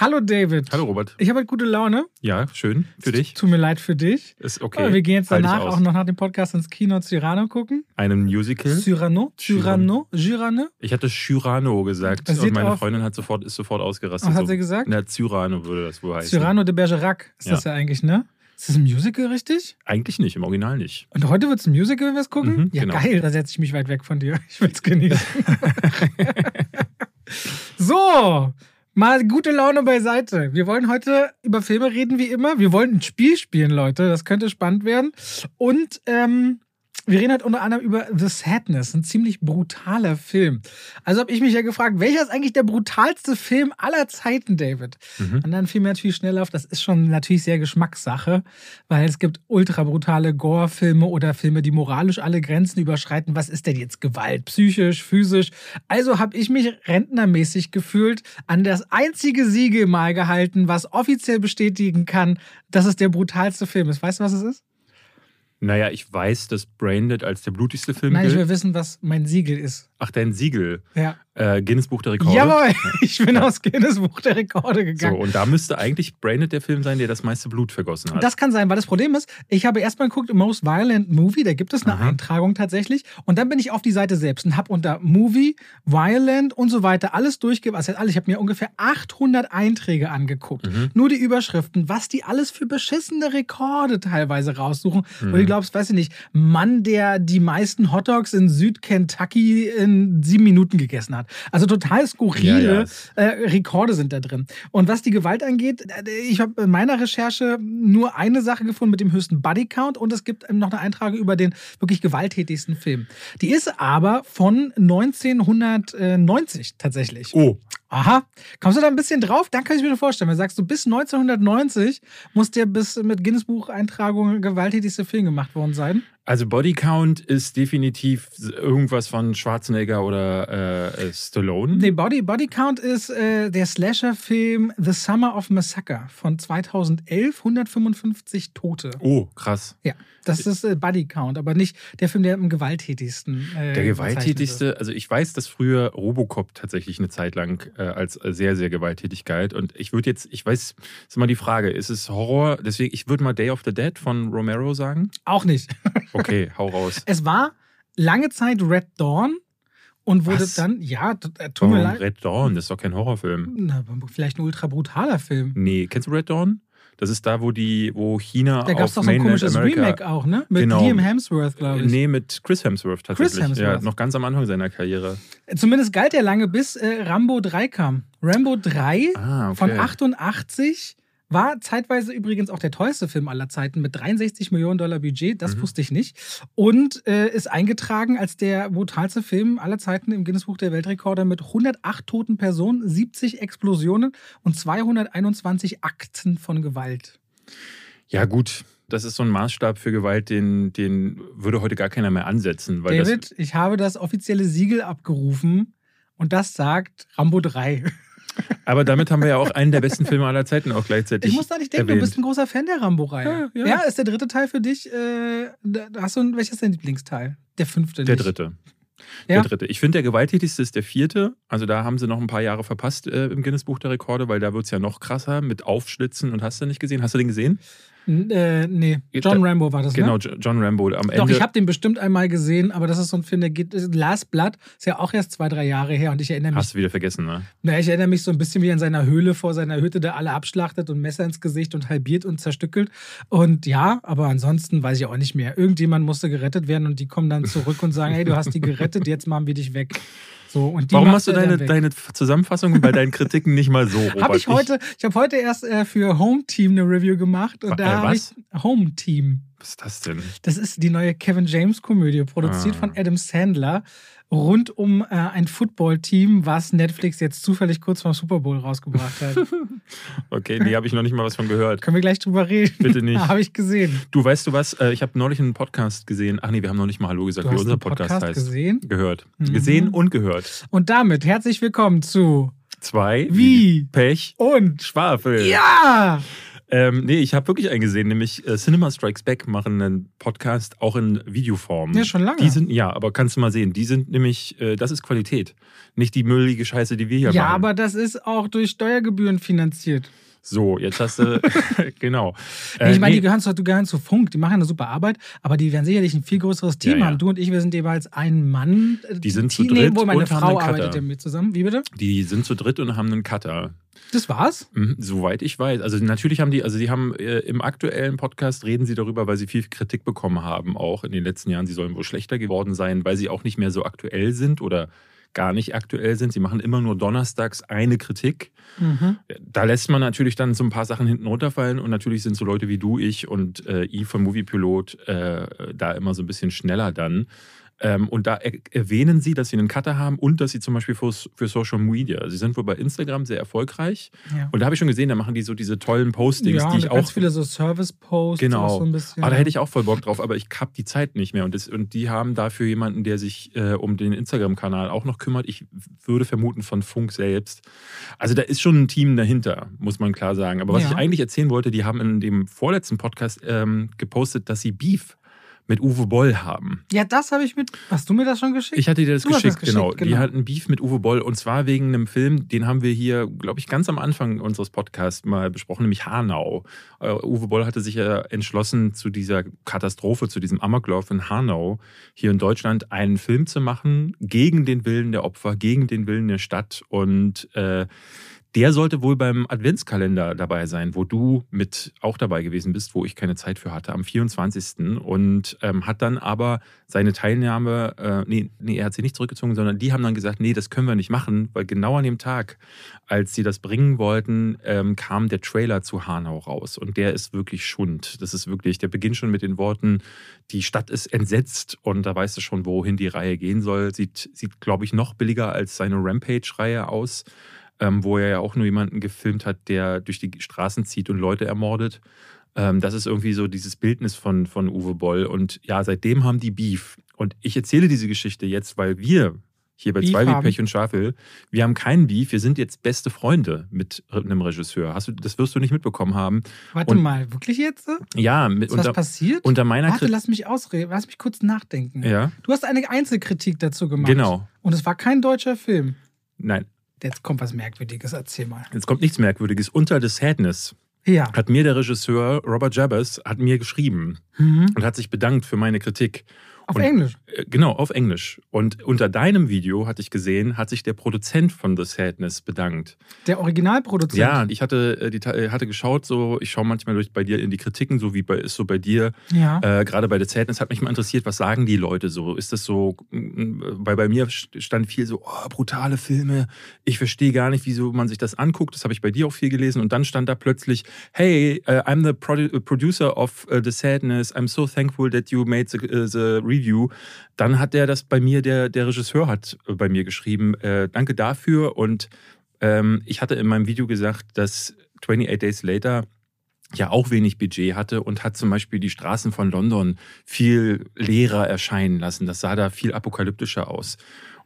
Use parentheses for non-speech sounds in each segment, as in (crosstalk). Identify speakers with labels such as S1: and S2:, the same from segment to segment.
S1: Hallo David.
S2: Hallo Robert.
S1: Ich habe halt gute Laune.
S2: Ja, schön. Für dich.
S1: Tut mir leid für dich.
S2: Ist okay.
S1: Aber wir gehen jetzt danach auch noch nach dem Podcast ins Kino Cyrano gucken.
S2: Einem Musical.
S1: Cyrano? Cyrano? Cyrano?
S2: Ich hatte Cyrano gesagt
S1: Das
S2: und meine Freundin hat sofort, ist sofort ausgerastet.
S1: Was hat sie gesagt?
S2: Na, Cyrano würde das wohl heißen.
S1: Cyrano de Bergerac ist
S2: Ja.
S1: das ja eigentlich, ne? Ist das ein Musical, richtig?
S2: Eigentlich nicht, im Original nicht.
S1: Und heute wird es ein Musical, wenn wir es gucken?
S2: Mhm,
S1: ja,
S2: genau.
S1: geil. Da setze ich mich weit weg von dir. (laughs) Ich will es genießen. (laughs) so, mal gute Laune beiseite. Wir wollen heute über Filme reden, wie immer. Wir wollen ein Spiel spielen, Leute. Das könnte spannend werden. Und ähm, wir reden halt unter anderem über The Sadness, ein ziemlich brutaler Film. Also habe ich mich ja gefragt, welcher ist eigentlich der brutalste Film aller Zeiten, David?
S2: Mhm.
S1: Und dann fiel mir natürlich schnell auf, das ist schon natürlich sehr Geschmackssache, weil es gibt ultra brutale Gore-Filme oder Filme, die moralisch alle Grenzen überschreiten. Was ist denn jetzt Gewalt? Psychisch, physisch? Also habe ich mich rentnermäßig gefühlt, an das einzige Siegel mal gehalten, was offiziell bestätigen kann, dass es der brutalste Film ist. Weißt du, was es ist?
S2: Naja, ich weiß, dass Braindead als der blutigste Film
S1: Nein, ich
S2: gilt.
S1: will wissen, was mein Siegel ist.
S2: Ach, dein Siegel.
S1: Ja.
S2: Äh, Guinness Buch der Rekorde.
S1: Jawohl, (laughs) ich bin aus Guinness Buch der Rekorde
S2: So,
S1: gegangen.
S2: und da müsste eigentlich Braindead der Film sein, der das meiste Blut vergossen hat.
S1: Das kann sein, weil das Problem ist, ich habe erstmal geguckt, Most Violent Movie, da gibt es eine
S2: Aha.
S1: Eintragung tatsächlich. Und dann bin ich auf die Seite selbst und habe unter Movie, Violent und so weiter alles durchgegeben. Also alles, ich habe mir ungefähr 800 Einträge angeguckt.
S2: Mhm.
S1: Nur die Überschriften, was die alles für beschissene Rekorde teilweise raussuchen.
S2: Mhm.
S1: Wo du glaubst, weiß ich nicht, Mann, der die meisten Hotdogs in Süd-Kentucky in sieben Minuten gegessen hat. Also total skurrile
S2: Ja, ja.
S1: äh, Rekorde sind da drin. Und was die Gewalt angeht, äh, ich habe in meiner Recherche nur eine Sache gefunden mit dem höchsten Bodycount und es gibt noch eine Eintrage über den wirklich gewalttätigsten Film. Die ist aber von 1990 tatsächlich.
S2: Oh,
S1: Aha, kommst du da ein bisschen drauf? Dann kann ich mir vorstellen. Wenn du sagst, du bis 1990 muss der bis mit Guinness Buch Eintragung gewalttätigste Film gemacht worden sein.
S2: also Body Count ist definitiv irgendwas von Schwarzenegger oder äh, äh, Stallone.
S1: Nee, Body, Body Count ist äh, der Slasher-Film The Summer of Massacre von 2011, 155 Tote.
S2: Oh, krass.
S1: Ja, das ist äh, Body Count, aber nicht der Film, der am gewalttätigsten. Äh,
S2: Der gewalttätigste, also ich weiß, dass früher Robocop tatsächlich eine Zeit lang äh, als äh, sehr, sehr gewalttätig galt. Und ich würde jetzt, ich weiß, ist immer die Frage, ist es Horror? Deswegen, ich würde mal Day of the Dead von Romero sagen.
S1: Auch nicht. (laughs)
S2: Okay, hau raus.
S1: Es war lange Zeit Red Dawn und wurde
S2: Was?
S1: dann, ja, äh, tut mir
S2: Warum
S1: leid.
S2: Red Dawn? Das ist doch kein Horrorfilm.
S1: Na, vielleicht ein ultra brutaler Film.
S2: Nee, kennst du Red Dawn? Das ist da, wo die, wo China
S1: Da gab es
S2: auf
S1: doch so ein
S2: Mainland
S1: komisches
S2: America.
S1: Remake auch, ne? Mit
S2: Genau.
S1: Liam Hemsworth, glaube ich.
S2: Nee, mit Chris Hemsworth tatsächlich.
S1: Chris Hemsworth.
S2: Ja, noch ganz am Anfang seiner Karriere.
S1: Zumindest galt er lange, bis äh, Rambo 3 kam. Rambo 3
S2: Ah, okay.
S1: von 88 war zeitweise übrigens auch der teuerste Film aller Zeiten mit 63 Millionen Dollar Budget. Das
S2: Mhm.
S1: wusste ich nicht. Und äh, ist eingetragen als der brutalste Film aller Zeiten im Guinness Buch der Weltrekorde mit 108 toten Personen, 70 Explosionen und 221 Akten von Gewalt.
S2: Ja, gut. Das ist so ein Maßstab für Gewalt, den, den würde heute gar keiner mehr ansetzen. Weil
S1: David, ich habe das offizielle Siegel abgerufen und das sagt Rambo 3.
S2: Aber damit haben wir ja auch einen der besten Filme aller Zeiten auch gleichzeitig.
S1: Ich muss da nicht denken,
S2: erwähnt.
S1: du bist ein großer Fan der Rambo-Reihe.
S2: Ja, ja.
S1: ist der dritte Teil für dich? Äh, hast du, welches ist dein Lieblingsteil? Der fünfte
S2: Der
S1: nicht.
S2: dritte.
S1: Ja?
S2: Der dritte. Ich finde, der gewalttätigste ist der vierte. Also da haben sie noch ein paar Jahre verpasst äh, im Guinness Buch der Rekorde, weil da wird es ja noch krasser mit Aufschlitzen und hast du nicht gesehen? Hast du den gesehen?
S1: Äh, nee, John Rambo war das,
S2: Genau,
S1: ne?
S2: Jo- John Rambo. Am
S1: Doch,
S2: Ende.
S1: ich habe den bestimmt einmal gesehen, aber das ist so ein Film, der geht. Last Blood ist ja auch erst zwei, drei Jahre her und ich erinnere mich.
S2: Hast du wieder vergessen, ne?
S1: Na, ich erinnere mich so ein bisschen wie in seiner Höhle vor seiner Hütte, der alle abschlachtet und Messer ins Gesicht und halbiert und zerstückelt. Und ja, aber ansonsten weiß ich auch nicht mehr. Irgendjemand musste gerettet werden und die kommen dann zurück und sagen, hey, du hast die gerettet, jetzt machen wir dich weg. So,
S2: Warum machst du deine, deine Zusammenfassung bei deinen Kritiken nicht mal so, (laughs) Robert?
S1: Habe ich heute, ich habe heute erst äh, für Home Team eine Review gemacht und
S2: Wa-
S1: da
S2: äh,
S1: habe ich? Home Team.
S2: Was ist das denn?
S1: Das ist die neue Kevin James Komödie, produziert
S2: Ah.
S1: von Adam Sandler, rund um äh, ein Football-Team, was Netflix jetzt zufällig kurz vorm Super Bowl rausgebracht hat. (laughs)
S2: Okay, nee, habe ich noch nicht mal was von gehört.
S1: Können wir gleich drüber reden?
S2: Bitte nicht. (laughs)
S1: habe ich gesehen.
S2: Du, weißt du was? Äh, Ich habe neulich einen Podcast gesehen. Ach nee, wir haben noch nicht mal Hallo gesagt,
S1: Du
S2: wie unser Podcast,
S1: Podcast
S2: heißt.
S1: gesehen?
S2: Gehört.
S1: Mhm.
S2: Gesehen und gehört.
S1: Und damit herzlich willkommen zu
S2: Zwei.
S1: Wie?
S2: Pech.
S1: und
S2: Schwafel.
S1: ja!
S2: Ähm, nee, ich habe wirklich einen gesehen, nämlich äh, Cinema Strikes Back machen einen Podcast auch in Videoform.
S1: Ja, schon lange.
S2: Die sind, ja, aber kannst du mal sehen, die sind nämlich, äh, das ist Qualität. Nicht die müllige Scheiße, die wir hier
S1: Ja,
S2: machen.
S1: aber das ist auch durch Steuergebühren finanziert.
S2: So, jetzt hast du, (laughs) genau.
S1: ich meine,
S2: nee,
S1: die gehören, zu, die gehören zu Funk, die machen eine super Arbeit, aber die werden sicherlich ein viel größeres Team
S2: Ja, ja.
S1: haben. Du und ich, wir sind jeweils ein Mann. äh,
S2: Die sind zu
S1: Team, nee,
S2: dritt
S1: Wo meine
S2: und haben
S1: Frau arbeitet ja mit zusammen. Wie bitte?
S2: die sind zu dritt und haben einen Cutter.
S1: Das war's?
S2: Mhm, Soweit ich weiß. Also natürlich haben die, also die haben äh, im aktuellen Podcast reden sie darüber, weil sie viel Kritik bekommen haben, auch in den letzten Jahren. Sie sollen wohl schlechter geworden sein, weil sie auch nicht mehr so aktuell sind oder gar nicht aktuell sind. Sie machen immer nur donnerstags eine Kritik.
S1: Mhm.
S2: Da lässt man natürlich dann so ein paar Sachen hinten runterfallen und natürlich sind so Leute wie du, ich und äh, I von Moviepilot äh, da immer so ein bisschen schneller dann. Ähm, und da er erwähnen sie, dass sie einen Cutter haben und dass sie zum Beispiel für, für Social Media, sie sind wohl bei Instagram sehr erfolgreich.
S1: Ja.
S2: Und da habe ich schon gesehen, da machen die so diese tollen Postings,
S1: ja,
S2: die ich
S1: ganz
S2: auch.
S1: viele so Service-Posts.
S2: Genau.
S1: So ein bisschen.
S2: Aber da hätte ich auch voll Bock drauf, aber ich habe die Zeit nicht mehr. Und, das, und die haben dafür jemanden, der sich äh, um den Instagram-Kanal auch noch kümmert. Ich würde vermuten von Funk selbst. Also da ist schon ein Team dahinter, muss man klar sagen. Aber was
S1: Ja.
S2: ich eigentlich erzählen wollte, die haben in dem vorletzten Podcast ähm, gepostet, dass sie Beef mit Uwe Boll haben.
S1: ja, das habe ich mit. Hast du mir das schon geschickt?
S2: Ich hatte dir das geschickt,
S1: das
S2: genau.
S1: geschickt,
S2: Die
S1: genau.
S2: hatten Beef mit Uwe Boll und zwar wegen einem Film, den haben wir hier, glaube ich, ganz am Anfang unseres Podcasts mal besprochen, nämlich Hanau. Äh, Uwe Boll hatte sich ja entschlossen, zu dieser Katastrophe, zu diesem Amoklauf in Hanau hier in Deutschland einen Film zu machen gegen den Willen der Opfer, gegen den Willen der Stadt und äh, der sollte wohl beim Adventskalender dabei sein, wo du mit auch dabei gewesen bist, wo ich keine Zeit für hatte, am 24. Und ähm, hat dann aber seine Teilnahme, äh, nee, nee, er hat sie nicht zurückgezogen, sondern die haben dann gesagt, nee, das können wir nicht machen, weil genau an dem Tag, als sie das bringen wollten, ähm, kam der Trailer zu Hanau raus. Und der ist wirklich Schund. Das ist wirklich, der beginnt schon mit den Worten, die Stadt ist entsetzt und da weißt du schon, wohin die Reihe gehen soll. Sieht, sieht glaube ich, noch billiger als seine Rampage-Reihe aus ähm, wo er ja auch nur jemanden gefilmt hat, der durch die Straßen zieht und Leute ermordet. Ähm, das ist irgendwie so dieses Bildnis von, von Uwe Boll. Und ja, seitdem haben die Beef. Und ich erzähle diese Geschichte jetzt, weil wir hier bei
S1: Beef
S2: zwei wie. Pech und Schafel, wir haben keinen Beef, wir sind jetzt beste Freunde mit einem Regisseur. Hast du, das wirst du nicht mitbekommen haben.
S1: Warte
S2: und-
S1: mal, wirklich jetzt?
S2: Ja, mit,
S1: Ist was
S2: unter,
S1: passiert?
S2: unter meiner
S1: Warte,
S2: Kritik.
S1: lass mich ausreden. Lass mich kurz nachdenken.
S2: Ja,
S1: Du hast eine Einzelkritik dazu gemacht.
S2: genau.
S1: Und es war kein deutscher Film.
S2: Nein,
S1: Jetzt kommt was Merkwürdiges. Erzähl mal.
S2: jetzt kommt nichts Merkwürdiges. Unter The Sadness
S1: Ja.
S2: hat mir der Regisseur Robert Jabbers hat mir geschrieben
S1: Mhm.
S2: und hat sich bedankt für meine Kritik.
S1: Auf
S2: Und-
S1: Englisch.
S2: Äh, Genau, auf Englisch. Und unter deinem Video, hatte ich gesehen, hat sich der Produzent von The Sadness bedankt.
S1: Der Originalproduzent.
S2: Ja, ich hatte, äh, die, äh, hatte geschaut, so, ich schaue manchmal durch bei dir in die Kritiken, so wie bei, ist so bei dir.
S1: Ja.
S2: Äh, Gerade bei The Sadness hat mich mal interessiert, was sagen die Leute so? Ist das so, mm, weil bei mir stand viel so, oh, brutale Filme, ich verstehe gar nicht, wieso man sich das anguckt. Das habe ich bei dir auch viel gelesen. Und dann stand da plötzlich, hey, uh, I'm the produ producer of uh, The Sadness, I'm so thankful that you made the, uh, the review. Dann hat der das bei mir, der, der Regisseur hat äh, bei mir geschrieben, äh, danke dafür. Und ähm, ich hatte in meinem Video gesagt, dass 28 Days Later ja auch wenig Budget hatte und hat zum Beispiel die Straßen von London viel leerer erscheinen lassen. Das sah da viel apokalyptischer aus.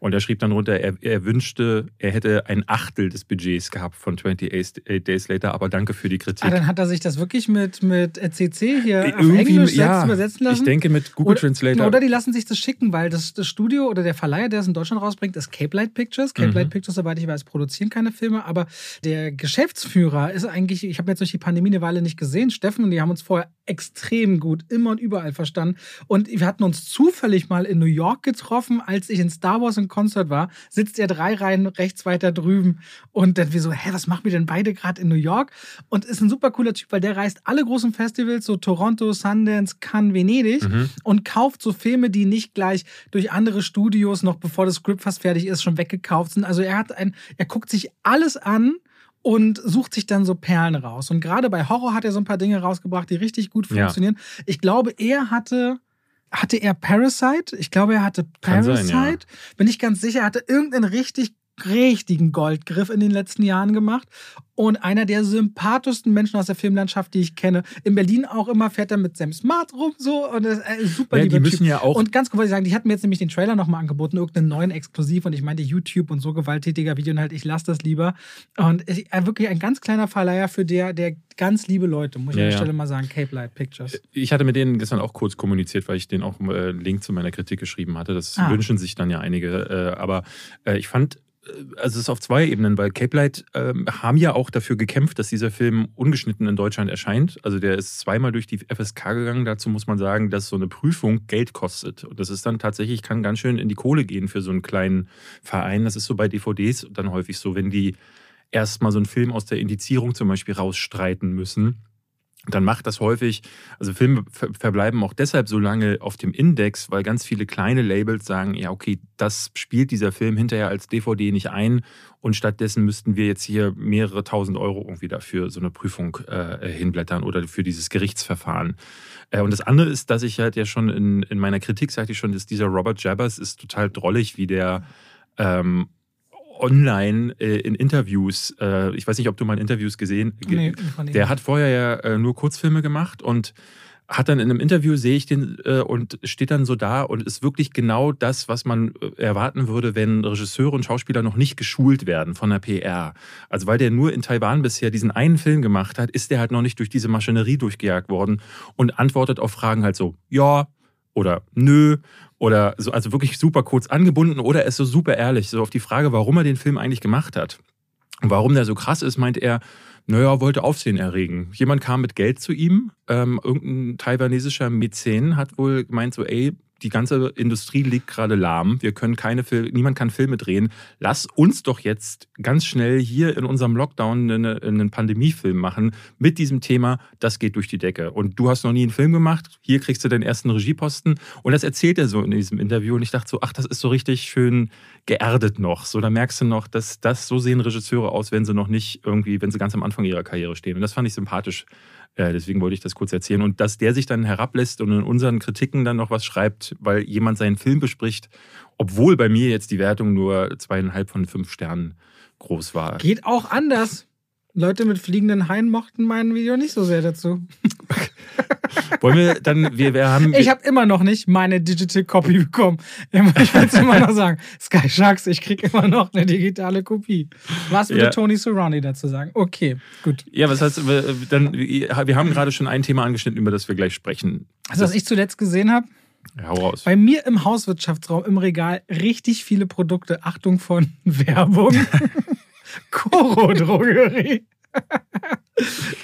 S2: Und er schrieb dann runter, er, er wünschte, er hätte ein Achtel des Budgets gehabt von 28 Days Later, aber danke für die Kritik.
S1: Ah, dann hat er sich das wirklich mit, mit CC hier auf
S2: Irgendwie,
S1: Englisch selbst
S2: ja,
S1: übersetzen lassen.
S2: Ich denke mit Google
S1: oder,
S2: Translator.
S1: Oder die lassen sich das schicken, weil das, das Studio oder der Verleiher, der es in Deutschland rausbringt, ist Cape Light Pictures. Cape
S2: Mhm.
S1: Light Pictures, soweit ich weiß, produzieren keine Filme, aber der Geschäftsführer ist eigentlich, ich habe jetzt durch die Pandemie eine Weile nicht gesehen, Steffen, und die haben uns vorher extrem gut immer und überall verstanden. Und wir hatten uns zufällig mal in New York getroffen, als ich in Star Wars im Konzert war, sitzt er drei Reihen rechts weiter drüben. Und dann wir so, hä, was machen wir denn beide gerade in New York? Und ist ein super cooler Typ, weil der reist alle großen Festivals, so Toronto, Sundance, Cannes, Venedig
S2: Mhm.
S1: und kauft so Filme, die nicht gleich durch andere Studios noch bevor das Script fast fertig ist, schon weggekauft sind. Also er hat ein, er guckt sich alles an und sucht sich dann so Perlen raus. Und gerade bei Horror hat er so ein paar Dinge rausgebracht, die richtig gut
S2: Ja.
S1: funktionieren. Ich glaube, er hatte hatte er Parasite? Ich glaube, er hatte Parasite.
S2: sein, ja.
S1: Bin ich ganz sicher, er hatte irgendeinen richtig richtigen Goldgriff in den letzten Jahren gemacht und einer der sympathischsten Menschen aus der Filmlandschaft, die ich kenne. In Berlin auch immer fährt er mit Sam Smart rum so und das ist ein super
S2: Ja, die müssen
S1: typ.
S2: ja auch-
S1: Und ganz kurz wollte ich sagen, die hatten mir jetzt nämlich den Trailer nochmal angeboten, irgendeinen neuen Exklusiv und ich meinte YouTube und so gewalttätiger Video und halt, ich lasse das lieber. Und ich, äh, wirklich ein ganz kleiner Verleiher für der, der ganz liebe Leute, muss ich
S2: Ja,
S1: an der
S2: ja.
S1: Stelle mal sagen, Cape Light Pictures.
S2: Ich hatte mit denen gestern auch kurz kommuniziert, weil ich denen auch äh, einen Link zu meiner Kritik geschrieben hatte. Das
S1: Ah.
S2: wünschen sich dann ja einige. Äh, aber äh, ich fand, äh, also es ist auf zwei Ebenen, weil Cape Light ähm, haben ja auch dafür gekämpft, dass dieser Film ungeschnitten in Deutschland erscheint. Also der ist zweimal durch die FSK gegangen. Dazu muss man sagen, dass so eine Prüfung Geld kostet. Und das ist dann tatsächlich, kann ganz schön in die Kohle gehen für so einen kleinen Verein. Das ist so bei DVDs dann häufig so, wenn die erstmal so einen Film aus der Indizierung zum Beispiel rausstreiten müssen dann macht das häufig, also Filme ver verbleiben auch deshalb so lange auf dem Index, weil ganz viele kleine Labels sagen, ja, okay, das spielt dieser Film hinterher als DVD nicht ein und stattdessen müssten wir jetzt hier mehrere tausend Euro irgendwie dafür so eine Prüfung äh, hinblättern oder für dieses Gerichtsverfahren. Äh, und das andere ist, dass ich halt ja schon in, in meiner Kritik sagte ich schon, dass dieser Robert Jabbers ist total drollig, wie der ähm, online äh, in Interviews, äh, ich weiß nicht, ob du mal Interviews gesehen, ge
S1: Nee,
S2: der hat vorher ja äh, nur Kurzfilme gemacht und hat dann in einem Interview, sehe ich den, äh, und steht dann so da und ist wirklich genau das, was man äh, erwarten würde, wenn Regisseure und Schauspieler noch nicht geschult werden von der PR. Also weil der nur in Taiwan bisher diesen einen Film gemacht hat, ist der halt noch nicht durch diese Maschinerie durchgejagt worden und antwortet auf Fragen halt so, ja oder nö oder so, also wirklich super kurz angebunden oder er ist so super ehrlich, so auf die Frage, warum er den Film eigentlich gemacht hat. Und warum der so krass ist, meint er, naja, wollte Aufsehen erregen. Jemand kam mit Geld zu ihm, ähm, irgendein taiwanesischer Mäzen hat wohl gemeint so, ey, die ganze Industrie liegt gerade lahm. Wir können keine Filme, niemand kann Filme drehen. Lass uns doch jetzt ganz schnell hier in unserem Lockdown eine, einen Pandemiefilm machen mit diesem Thema. Das geht durch die Decke. Und du hast noch nie einen Film gemacht. Hier kriegst du deinen ersten Regieposten. Und das erzählt er so in diesem Interview. Und ich dachte so, ach, das ist so richtig schön geerdet noch. So, da merkst du noch, dass das so sehen Regisseure aus, wenn sie noch nicht irgendwie, wenn sie ganz am Anfang ihrer Karriere stehen. Und das fand ich sympathisch. Äh, deswegen wollte ich das kurz erzählen. Und dass der sich dann herablässt und in unseren Kritiken dann noch was schreibt, weil jemand seinen Film bespricht, obwohl bei mir jetzt die Wertung nur zweieinhalb von fünf Sternen groß war.
S1: Geht auch anders. Leute mit fliegenden Haien mochten mein Video nicht so sehr dazu.
S2: Wollen wir dann, wir, wir haben.
S1: Ich habe immer noch nicht meine Digital Copy bekommen. Ich will es (laughs) immer noch sagen. Sky Sharks, ich kriege immer noch eine digitale Kopie. Was würde
S2: Ja.
S1: Tony Surrounding dazu sagen? Okay, gut.
S2: ja, was heißt, wir- dann, wir haben gerade schon ein Thema angeschnitten, über das wir gleich sprechen.
S1: Also, was ich zuletzt gesehen habe,
S2: Ja, Hau raus.
S1: bei mir im Hauswirtschaftsraum im Regal richtig viele Produkte. Achtung von (laughs) Werbung. Coro Drogerie.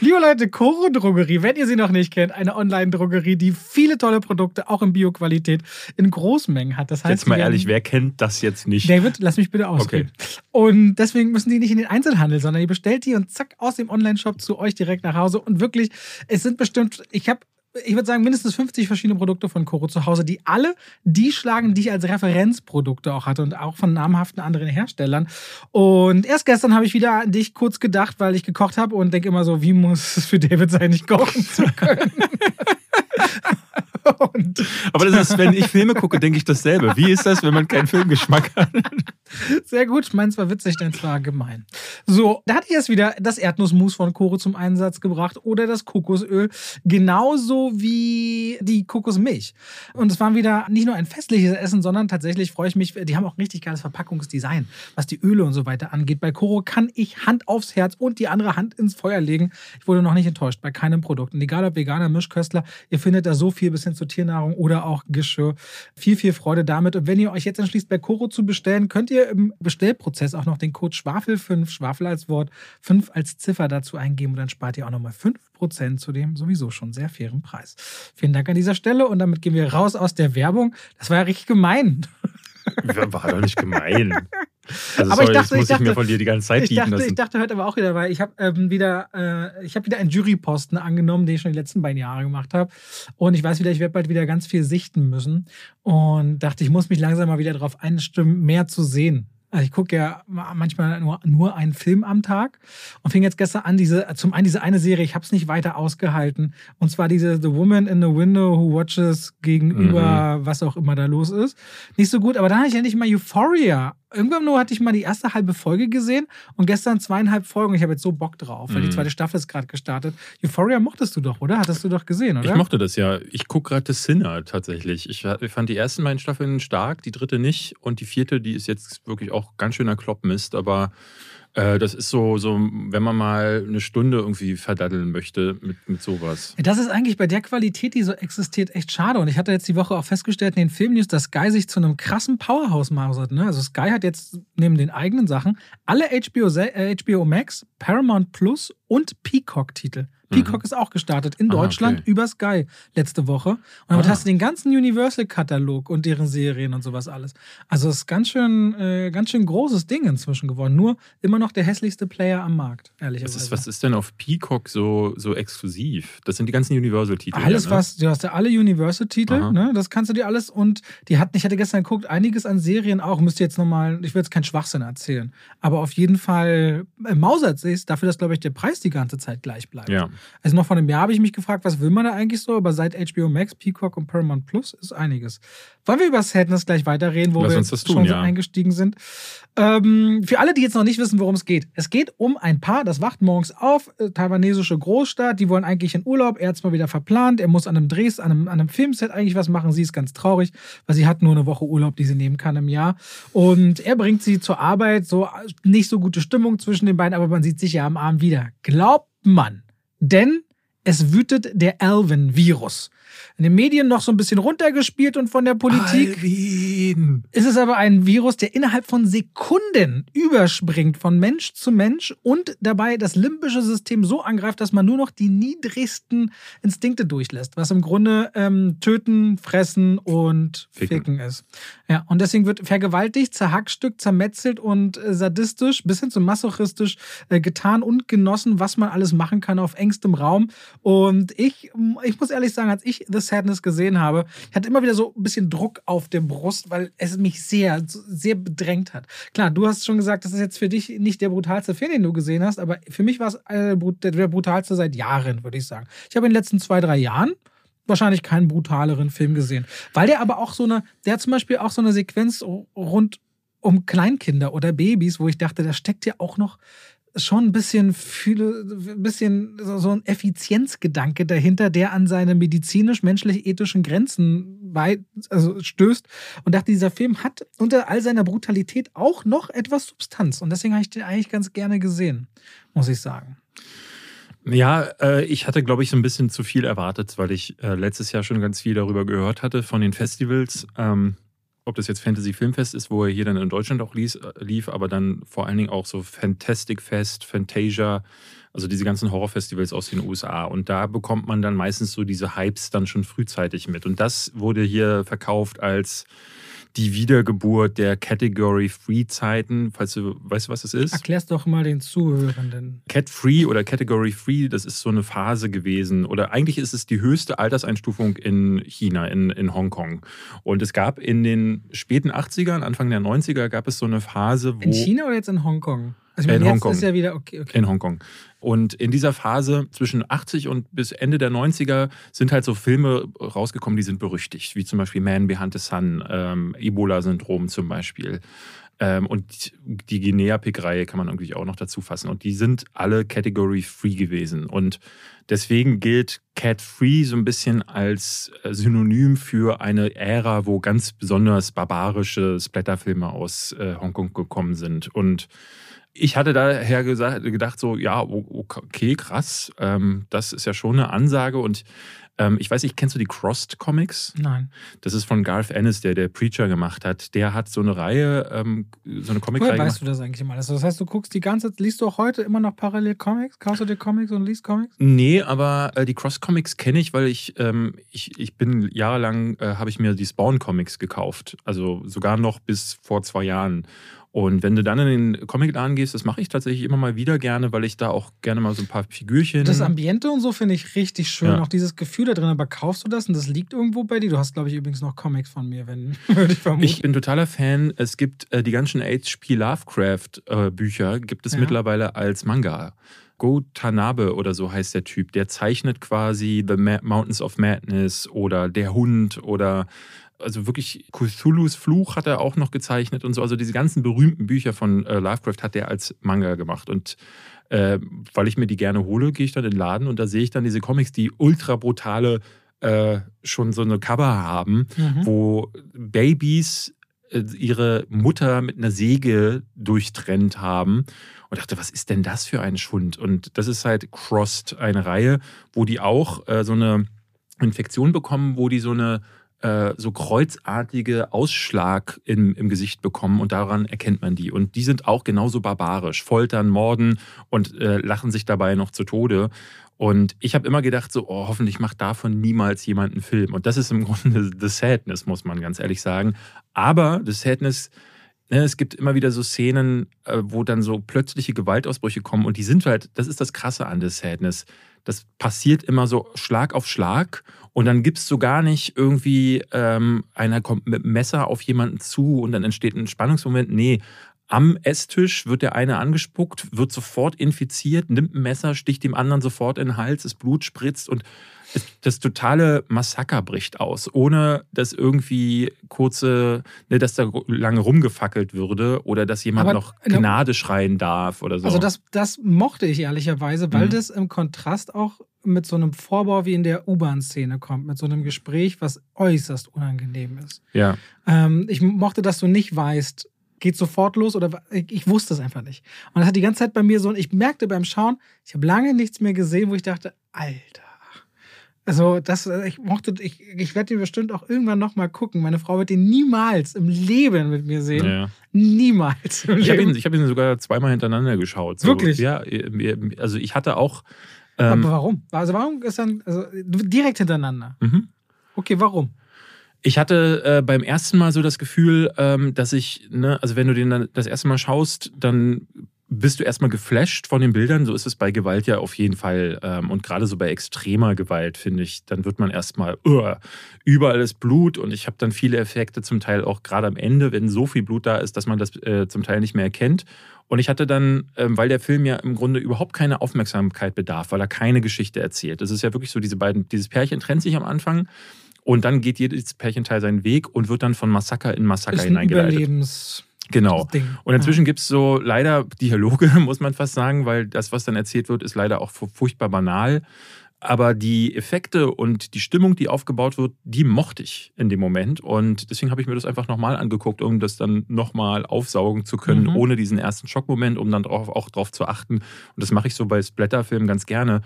S1: Liebe Leute, Coro Drogerie, wenn ihr sie noch nicht kennt, eine Online-Drogerie, die viele tolle Produkte auch in Bioqualität in Großmengen hat. Das heißt,
S2: Jetzt mal ehrlich, wer kennt das jetzt nicht?
S1: David, lass mich bitte ausreden. Und deswegen müssen die nicht in den Einzelhandel, sondern ihr bestellt die und zack aus dem Online-Shop zu euch direkt nach Hause. Und wirklich, es sind bestimmt, ich habe, ich würde sagen, mindestens 50 verschiedene Produkte von Coro zu Hause, die alle die schlagen, die ich als Referenzprodukte auch hatte und auch von namhaften anderen Herstellern. Und erst gestern habe ich wieder an dich kurz gedacht, weil ich gekocht habe und denke immer so, wie muss es für David sein, nicht kochen zu können? (laughs) (laughs)
S2: Aber das ist, wenn ich Filme gucke, denke ich dasselbe. Wie ist das, wenn man keinen Filmgeschmack hat?
S1: Sehr gut, meins war witzig, deins war gemein. So, da ich jetzt wieder das Erdnussmus von Koro zum Einsatz gebracht oder das Kokosöl, genauso wie die Kokosmilch. Und es war wieder nicht nur ein festliches Essen, sondern tatsächlich freue ich mich, die haben auch ein richtig geiles Verpackungsdesign, was die Öle und so weiter angeht. Bei Koro kann ich Hand aufs Herz und die andere Hand ins Feuer legen. Ich wurde noch nicht enttäuscht bei keinem Produkt. Und egal ob Veganer, Mischköstler, ihr findet da so viel bis hin zur Tiernahrung oder auch Geschirr. Viel, viel Freude damit. Und wenn ihr euch jetzt entschließt, bei Koro zu bestellen, könnt ihr im Bestellprozess auch noch den Code Schwafel5, Schwafel als Wort, 5 als Ziffer dazu eingeben und dann spart ihr auch nochmal 5% zu dem sowieso schon sehr fairen Preis. Vielen Dank an dieser Stelle und damit gehen wir raus aus der Werbung. Das war ja richtig gemein.
S2: War doch nicht gemein. (laughs) Also
S1: Aber ich
S2: sorry,
S1: dachte-
S2: das muss
S1: ich dachte-
S2: ich mir von dir die ganze Zeit
S1: Ich dachte, ich dachte heute aber auch wieder, weil ich habe ähm, wieder, äh, ich habe wieder einen Juryposten angenommen, den ich schon die letzten beiden Jahre gemacht habe. Und ich weiß wieder, ich werde bald wieder ganz viel sichten müssen. Und dachte, ich muss mich langsam mal wieder darauf einstimmen, mehr zu sehen. Also ich gucke ja manchmal nur, nur einen Film am Tag und fing jetzt gestern an, diese, zum einen diese eine Serie, ich habe es nicht weiter ausgehalten. Und zwar diese The Woman in the Window Who Watches gegenüber, mhm. was auch immer da los ist. Nicht so gut, aber dann habe ich nicht mal Euphoria irgendwann nur hatte ich mal die erste halbe Folge gesehen und gestern zweieinhalb Folgen. Ich habe jetzt so Bock drauf, weil mm. die mhm. zweite Staffel ist gerade gestartet. Euphoria mochtest du doch, oder? Hattest du doch gesehen, oder?
S2: Ich mochte das ja. Ich gucke gerade The Sinner tatsächlich. Ich fand die ersten beiden Staffeln stark, die dritte nicht und die vierte, die ist jetzt wirklich auch ganz schöner Kloppmist, aber äh, das ist so, so, wenn man mal eine Stunde irgendwie verdaddeln möchte mit, mit sowas.
S1: Das ist eigentlich bei der Qualität, die so existiert, echt schade. Und ich hatte jetzt die Woche auch festgestellt in den Filmnews, dass Sky sich zu einem krassen Powerhouse mausert. Ne? Also Sky hat jetzt neben den eigenen Sachen alle HBO, äh, HBO Max, Paramount Plus und Peacock-Titel. Peacock mhm. ist auch gestartet in Deutschland ah, okay. über Sky letzte Woche. Und damit ah. hast du den ganzen Universal-Katalog und deren Serien und sowas alles. Also es ist ganz schön, äh, ganz schön großes Ding inzwischen geworden. Nur immer noch der hässlichste Player am Markt, ehrlicherweise.
S2: Was ist, was ist denn auf Peacock so, so exklusiv? Das sind die ganzen Universal-Titel.
S1: Alles, ja, ne? was, du hast ja alle Universal-Titel, ne? Das kannst du dir alles. Und die hatten, ich hatte gestern geguckt, einiges an Serien auch. Müsst ihr jetzt nochmal, ich will jetzt keinen Schwachsinn erzählen. Aber auf jeden Fall äh, mausert sich dafür, dass, glaube ich, der Preis die ganze Zeit gleich bleibt.
S2: Ja.
S1: Also noch vor einem Jahr habe ich mich gefragt, was will man da eigentlich so? Aber seit HBO Max, Peacock und Paramount Plus ist einiges. Wollen wir über Sadness gleich weiterreden, wo Lass wir tun, schon so eingestiegen sind? Ähm, für alle, die jetzt noch nicht wissen, worum es geht. Es geht um ein Paar, das wacht morgens auf, äh, taiwanesische Großstadt, die wollen eigentlich in Urlaub, er hat es mal wieder verplant, er muss an einem Drehs, an einem, an einem Filmset eigentlich was machen, sie ist ganz traurig, weil sie hat nur eine Woche Urlaub, die sie nehmen kann im Jahr. Und er bringt sie zur Arbeit, so nicht so gute Stimmung zwischen den beiden, aber man sieht sich ja am Abend wieder. Glaubt man. Denn es wütet der Alvin-Virus in den Medien noch so ein bisschen runtergespielt und von der Politik.
S2: Alvin.
S1: Ist es aber ein Virus, der innerhalb von Sekunden überspringt von Mensch zu Mensch und dabei das limbische System so angreift, dass man nur noch die niedrigsten Instinkte durchlässt, was im Grunde ähm, töten, fressen und ficken. ficken. ist. Ja, und deswegen wird vergewaltigt, zerhackstückt, zermetzelt und äh, sadistisch bis hin zu masochistisch äh, getan und genossen, was man alles machen kann auf engstem Raum. Und ich, ich muss ehrlich sagen, als ich The Sadness gesehen habe, ich hatte immer wieder so ein bisschen Druck auf der Brust, weil es mich sehr, sehr bedrängt hat. Klar, du hast schon gesagt, das ist jetzt für dich nicht der brutalste Film, den du gesehen hast, aber für mich war es der brutalste seit Jahren, würde ich sagen. Ich habe in den letzten zwei, drei Jahren wahrscheinlich keinen brutaleren Film gesehen. Weil der aber auch so eine, der hat zum Beispiel auch so eine Sequenz rund um Kleinkinder oder Babys, wo ich dachte, da steckt ja auch noch schon ein bisschen, viele, ein bisschen so ein Effizienzgedanke dahinter, der an seine medizinisch-menschlich-ethischen Grenzen weit, also stößt. Und dachte, dieser Film hat unter all seiner Brutalität auch noch etwas Substanz. Und deswegen habe ich den eigentlich ganz gerne gesehen, muss ich sagen.
S2: Ja, äh, ich hatte, glaube ich, so ein bisschen zu viel erwartet, weil ich äh, letztes Jahr schon ganz viel darüber gehört hatte von den Festivals. Ähm, ob das jetzt Fantasy Filmfest ist, wo er hier dann in Deutschland auch lief, äh, lief, aber dann vor allen Dingen auch so Fantastic Fest, Fantasia, also diese ganzen Horrorfestivals aus den USA. Und da bekommt man dann meistens so diese Hypes dann schon frühzeitig mit. Und das wurde hier verkauft als die Wiedergeburt der Category-Free-Zeiten. Falls du weißt, was das ist?
S1: Erklär's doch mal den Zuhörenden.
S2: Cat-Free oder Category-Free, das ist so eine Phase gewesen. Oder eigentlich ist es die höchste Alterseinstufung in China, in, in Hongkong. Und es gab in den späten 80ern, Anfang der 90er, gab es so eine Phase, wo.
S1: In China oder jetzt in Hongkong?
S2: Also in
S1: jetzt
S2: Hongkong.
S1: ist ja wieder okay, okay.
S2: In Hongkong. Und in dieser Phase zwischen 80 und bis Ende der 90er sind halt so Filme rausgekommen, die sind berüchtigt, wie zum Beispiel Man Behind the Sun, ähm, Ebola-Syndrom zum Beispiel. Ähm, und die Guinea-Pig-Reihe kann man irgendwie auch noch dazu fassen. Und die sind alle Category-Free gewesen. Und deswegen gilt Cat-Free so ein bisschen als äh, Synonym für eine Ära, wo ganz besonders barbarische Splatterfilme aus äh, Hongkong gekommen sind. Und ich hatte daher gesagt, gedacht, so, ja, okay, krass, ähm, das ist ja schon eine Ansage und ähm, ich weiß nicht, kennst du die Crossed Comics?
S1: Nein.
S2: Das ist von Garth Ennis, der der Preacher gemacht hat. Der hat so eine Reihe, ähm, so eine Comicreihe.
S1: Woher weißt du das eigentlich immer alles? Das heißt, du guckst die ganze Zeit, liest du auch heute immer noch parallel Comics? Kaufst du dir Comics und liest Comics?
S2: Nee, aber äh, die Cross Comics kenne ich, weil ich, ähm, ich, ich bin jahrelang, äh, habe ich mir die Spawn Comics gekauft. Also sogar noch bis vor zwei Jahren. Und wenn du dann in den Comicladen gehst, das mache ich tatsächlich immer mal wieder gerne, weil ich da auch gerne mal so ein paar Figürchen.
S1: Das Ambiente und so finde ich richtig schön.
S2: Ja.
S1: Auch dieses Gefühl da drin. Aber kaufst du das und das liegt irgendwo bei dir? Du hast, glaube ich, übrigens noch Comics von mir, wenn, (laughs) würde ich vermuten.
S2: Ich bin totaler Fan. Es gibt äh, die ganzen H.P. Lovecraft-Bücher, gibt es
S1: Ja.
S2: mittlerweile als Manga. Go Tanabe oder so heißt der Typ. Der zeichnet quasi The Mountains of Madness oder Der Hund oder also wirklich Cthulhus Fluch hat er auch noch gezeichnet und so. Also diese ganzen berühmten Bücher von äh, Lovecraft hat er als Manga gemacht. Und äh, weil ich mir die gerne hole, gehe ich dann in den Laden und da sehe ich dann diese Comics, die ultra brutale äh, schon so eine Cover haben,
S1: Mhm.
S2: wo Babys äh, ihre Mutter mit einer Säge durchtrennt haben und dachte, was ist denn das für ein Schund? Und das ist halt Crossed, eine Reihe, wo die auch äh, so eine Infektion bekommen, wo die so eine äh, so kreuzartige Ausschlag im, im Gesicht bekommen und daran erkennt man die. Und die sind auch genauso barbarisch, foltern, morden und äh, lachen sich dabei noch zu Tode. Und ich habe immer gedacht, so, oh, hoffentlich macht davon niemals jemand einen Film. Und das ist im (laughs) Grunde The Sadness, muss man ganz ehrlich sagen. Aber The Sadness, ne, es gibt immer wieder so Szenen, äh, wo dann so plötzliche Gewaltausbrüche kommen. Und die sind halt, das ist das Krasse an The Sadness. Das passiert immer so Schlag auf Schlag. Und dann gibst du gar nicht irgendwie, ähm, einer kommt mit dem Messer auf jemanden zu und dann entsteht ein Spannungsmoment. Nee, am Esstisch wird der eine angespuckt, wird sofort infiziert, nimmt ein Messer, sticht dem anderen sofort in den Hals, das Blut spritzt und das totale Massaker bricht aus, ohne dass irgendwie kurze, ne, dass da lange rumgefackelt würde oder dass jemand
S1: Aber,
S2: noch Gnade schreien darf oder so.
S1: Also das, das mochte ich ehrlicherweise, weil
S2: Mhm.
S1: das im Kontrast auch mit so einem Vorbau wie in der U-Bahn-Szene kommt, mit so einem Gespräch, was äußerst unangenehm ist.
S2: ja.
S1: Ähm, ich mochte, dass du nicht weißt, geht sofort los oder ich, ich wusste es einfach nicht. Und das hat die ganze Zeit bei mir so, und ich merkte beim Schauen, ich habe lange nichts mehr gesehen, wo ich dachte, Alter. Also, das, äh, ich mochte, ich, ich werde den bestimmt auch irgendwann nochmal gucken. Meine Frau wird den niemals im Leben mit mir sehen.
S2: ja.
S1: Niemals.
S2: Ich habe ihn, ich hab ihn sogar zweimal hintereinander geschaut. So.
S1: Wirklich?
S2: Ja, also ich hatte auch. Ähm,
S1: Aber warum? Also, warum ist dann, also direkt hintereinander?
S2: mhm.
S1: Okay, warum?
S2: Ich hatte äh, beim ersten Mal so das Gefühl, ähm, dass ich, ne, also wenn du den dann das erste Mal schaust, dann bist du erstmal geflasht von den Bildern. So ist es bei Gewalt ja auf jeden Fall. Ähm, und gerade so bei extremer Gewalt, finde ich, dann wird man erstmal, uh, überall ist Blut und ich habe dann viele Effekte, zum Teil auch gerade am Ende, wenn so viel Blut da ist, dass man das äh, zum Teil nicht mehr erkennt. Und ich hatte dann, ähm, weil der Film ja im Grunde überhaupt keine Aufmerksamkeit bedarf, weil er keine Geschichte erzählt. Es ist ja wirklich so, diese beiden, dieses Pärchen trennt sich am Anfang und dann geht jedes Pärchenteil seinen Weg und wird dann von Massaker in Massaker
S1: Ist ein
S2: hineingeleitet.
S1: Überlebens.
S2: Genau. Und inzwischen gibt es so leider Dialoge, (laughs) muss man fast sagen, weil das, was dann erzählt wird, ist leider auch fu- furchtbar banal. Aber die Effekte und die Stimmung, die aufgebaut wird, die mochte ich in dem Moment. Und deswegen habe ich mir das einfach nochmal angeguckt, um das dann nochmal aufsaugen zu können,
S1: Mhm.
S2: ohne diesen ersten Schockmoment, um dann drauf, auch drauf zu achten. Und das mache ich so bei Splatterfilmen ganz gerne.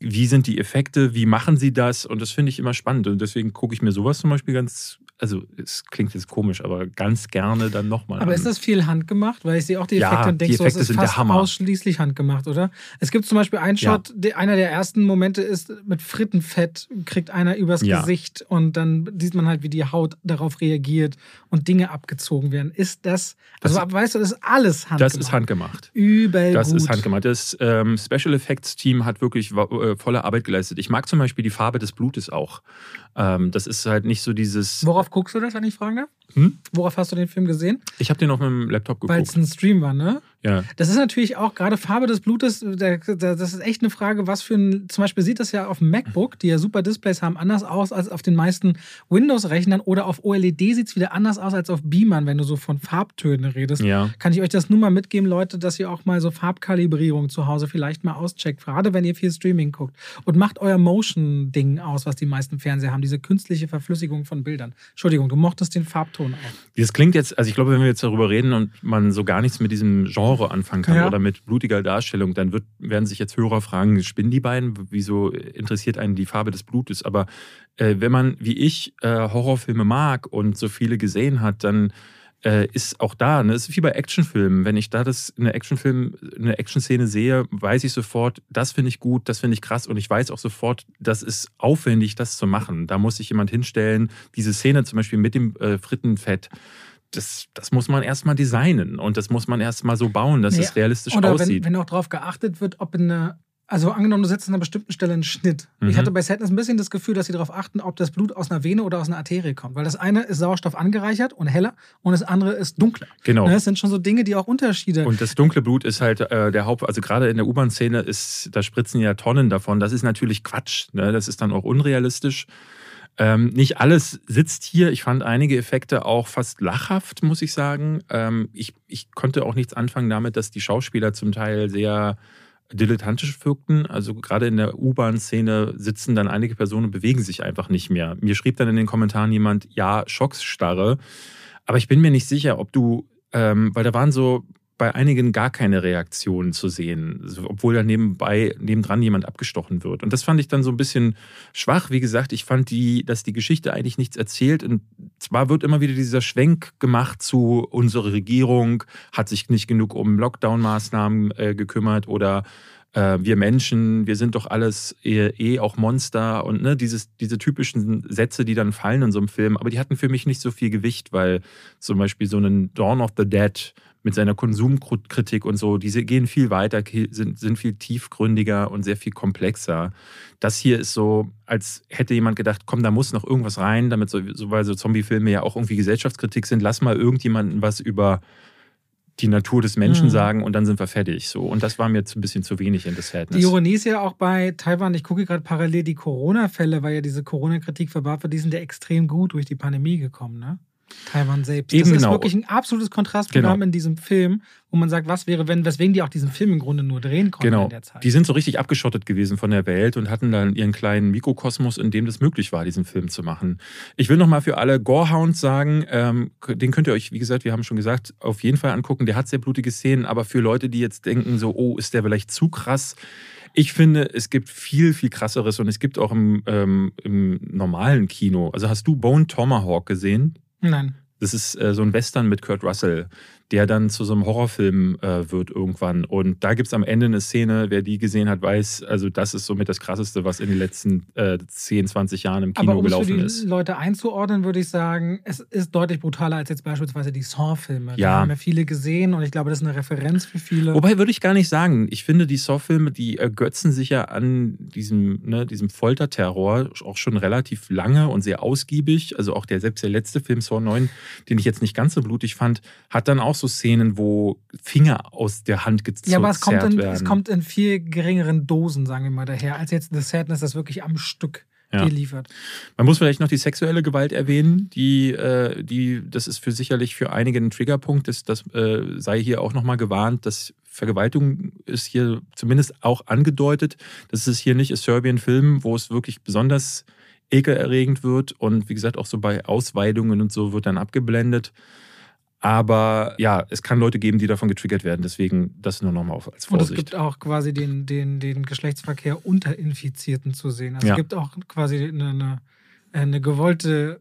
S2: Wie sind die Effekte? Wie machen sie das? Und das finde ich immer spannend. Und deswegen gucke ich mir sowas zum Beispiel ganz, also es klingt jetzt komisch, aber ganz gerne dann nochmal
S1: Aber
S2: an.
S1: ist das viel handgemacht? Weil ich sehe auch die
S2: Ja,
S1: Effekte und
S2: die
S1: denke so, es ist fast ausschließlich handgemacht, oder? Es gibt zum Beispiel einen
S2: Ja.
S1: Shot, der, einer der ersten Momente ist, mit Frittenfett kriegt einer übers
S2: Ja.
S1: Gesicht und dann sieht man halt, wie die Haut darauf reagiert und Dinge abgezogen werden. Ist das, also
S2: Das-
S1: weißt du, das ist alles handgemacht.
S2: Das ist handgemacht.
S1: Übel
S2: Das
S1: gut.
S2: ist handgemacht. Das ähm, Special Effects Team hat wirklich äh, volle Arbeit geleistet. Ich mag zum Beispiel die Farbe des Blutes auch. Ähm, das ist halt nicht so dieses.
S1: Worauf guckst du das, wenn ich fragen darf?
S2: Hm?
S1: Worauf hast du den Film gesehen?
S2: Ich habe den auf meinem Laptop
S1: Weil es
S2: geguckt.
S1: ein Stream war, ne?
S2: Ja.
S1: Das ist natürlich auch gerade Farbe des Blutes, da- da- das ist echt eine Frage, was für ein, zum Beispiel sieht das ja auf dem MacBook, die ja super Displays haben, anders aus als auf den meisten Windows-Rechnern oder auf OLED sieht es wieder anders aus als auf Beamern, wenn du so von Farbtönen redest.
S2: Ja.
S1: Kann ich euch das nur mal mitgeben, Leute, dass ihr auch mal so Farbkalibrierung zu Hause vielleicht mal auscheckt, gerade wenn ihr viel Streaming guckt. Und macht euer Motion-Ding aus, was die meisten Fernseher haben, diese künstliche Verflüssigung von Bildern. Entschuldigung, du mochtest den Farbton auch.
S2: Das klingt jetzt, also ich glaube, wenn wir jetzt darüber reden und man so gar nichts mit diesem Genre anfangen kann
S1: Ja.
S2: oder mit blutiger Darstellung, dann wird, werden sich jetzt Hörer fragen, spinnen die beiden? Wieso interessiert einen die Farbe des Blutes? Aber äh, wenn man, wie ich, äh, Horrorfilme mag und so viele gesehen hat, dann äh, ist auch da, ne, es ist wie bei Actionfilmen. Wenn ich da das eine Actionfilm, eine Actionszene sehe, weiß ich sofort, das finde ich gut, das finde ich krass und ich weiß auch sofort, das ist aufwendig, das zu machen. Da muss sich jemand hinstellen. Diese Szene zum Beispiel mit dem äh, Frittenfett, das, das muss man erstmal designen und das muss man erstmal so bauen, dass nee, es realistisch
S1: oder
S2: aussieht.
S1: Wenn, wenn auch darauf geachtet wird, ob in einer also angenommen, du setzt an einer bestimmten Stelle einen Schnitt. Mhm. Ich hatte bei Sadness ein bisschen das Gefühl, dass sie darauf achten, ob das Blut aus einer Vene oder aus einer Arterie kommt. Weil das eine ist Sauerstoff angereichert und heller und das andere ist dunkler.
S2: Genau.
S1: Ne, das sind schon so Dinge, die auch Unterschiede.
S2: Und das dunkle Blut ist halt äh, der Haupt, also gerade in der U-Bahn-Szene ist, da spritzen ja Tonnen davon. Das ist natürlich Quatsch. Ne? Das ist dann auch unrealistisch. Ähm, nicht alles sitzt hier. Ich fand einige Effekte auch fast lachhaft, muss ich sagen. Ähm, ich, ich konnte auch nichts anfangen damit, dass die Schauspieler zum Teil sehr dilettantisch wirkten. Also gerade in der U-Bahn-Szene sitzen dann einige Personen und bewegen sich einfach nicht mehr. Mir schrieb dann in den Kommentaren jemand, ja, Schocksstarre. Aber ich bin mir nicht sicher, ob du, ähm, weil da waren so bei einigen gar keine Reaktionen zu sehen, obwohl da nebenbei, nebendran jemand abgestochen wird. Und das fand ich dann so ein bisschen schwach. Wie gesagt, ich fand die, dass die Geschichte eigentlich nichts erzählt. Und zwar wird immer wieder dieser Schwenk gemacht zu unsere Regierung hat sich nicht genug um Lockdown-Maßnahmen äh, gekümmert oder äh, wir Menschen, wir sind doch alles eh, eh auch Monster und ne, dieses, diese typischen Sätze, die dann fallen in so einem Film, aber die hatten für mich nicht so viel Gewicht, weil zum Beispiel so ein Dawn of the Dead mit seiner Konsumkritik und so, diese gehen viel weiter, sind, sind viel tiefgründiger und sehr viel komplexer. Das hier ist so, als hätte jemand gedacht, komm, da muss noch irgendwas rein, damit so, so weil so Zombie-Filme ja auch irgendwie Gesellschaftskritik sind, lass mal irgendjemanden was über die Natur des Menschen mhm. sagen und dann sind wir fertig. So. Und das war mir jetzt ein bisschen zu wenig in das Verhältnis.
S1: Die Ironie ist ja auch bei Taiwan, ich gucke gerade parallel die Corona-Fälle, weil ja diese Corona-Kritik verwahrt wird, die sind ja extrem gut durch die Pandemie gekommen, ne? Taiwan selbst.
S2: Eben
S1: das
S2: genau.
S1: ist wirklich ein absolutes Kontrastprogramm genau. in diesem Film, wo man sagt, was wäre, wenn, weswegen die auch diesen Film im Grunde nur drehen konnten
S2: genau.
S1: in der Zeit.
S2: Die sind so richtig abgeschottet gewesen von der Welt und hatten dann ihren kleinen Mikrokosmos, in dem das möglich war, diesen Film zu machen. Ich will nochmal für alle Gorehounds sagen, ähm, den könnt ihr euch, wie gesagt, wir haben schon gesagt, auf jeden Fall angucken. Der hat sehr blutige Szenen, aber für Leute, die jetzt denken, so, oh, ist der vielleicht zu krass? Ich finde, es gibt viel, viel krasseres und es gibt auch im, ähm, im normalen Kino. Also hast du Bone Tomahawk gesehen?
S1: Nein.
S2: Das ist äh, so ein Western mit Kurt Russell der dann zu so einem Horrorfilm äh, wird irgendwann. Und da gibt es am Ende eine Szene, wer die gesehen hat, weiß, also das ist somit das Krasseste, was in den letzten äh, 10, 20 Jahren im Kino
S1: Aber um
S2: gelaufen
S1: für die
S2: ist.
S1: Leute einzuordnen, würde ich sagen, es ist deutlich brutaler als jetzt beispielsweise die Saw-Filme.
S2: Ja.
S1: Da haben ja viele gesehen und ich glaube, das ist eine Referenz für viele.
S2: Wobei würde ich gar nicht sagen. Ich finde, die Saw-Filme, die ergötzen sich ja an diesem, ne, diesem Folterterror auch schon relativ lange und sehr ausgiebig. Also auch der selbst der letzte Film, Saw 9, den ich jetzt nicht ganz so blutig fand, hat dann auch so Szenen, wo Finger aus der Hand gezerrt werden. Ja, aber
S1: es kommt, in, es kommt in viel geringeren Dosen, sagen wir mal daher, als jetzt The Sadness das wirklich am Stück ja. geliefert.
S2: Man muss vielleicht noch die sexuelle Gewalt erwähnen, die, äh, die das ist für sicherlich für einige ein Triggerpunkt, das, das äh, sei hier auch nochmal gewarnt, dass Vergewaltigung ist hier zumindest auch angedeutet. Das ist hier nicht ein Serbian-Film, wo es wirklich besonders ekelerregend wird und wie gesagt auch so bei Ausweidungen und so wird dann abgeblendet. Aber ja, es kann Leute geben, die davon getriggert werden. Deswegen das nur nochmal als Vorsicht. Und
S1: es gibt auch quasi den, den, den Geschlechtsverkehr unter Infizierten zu sehen. Also ja. es gibt auch quasi eine, eine, eine gewollte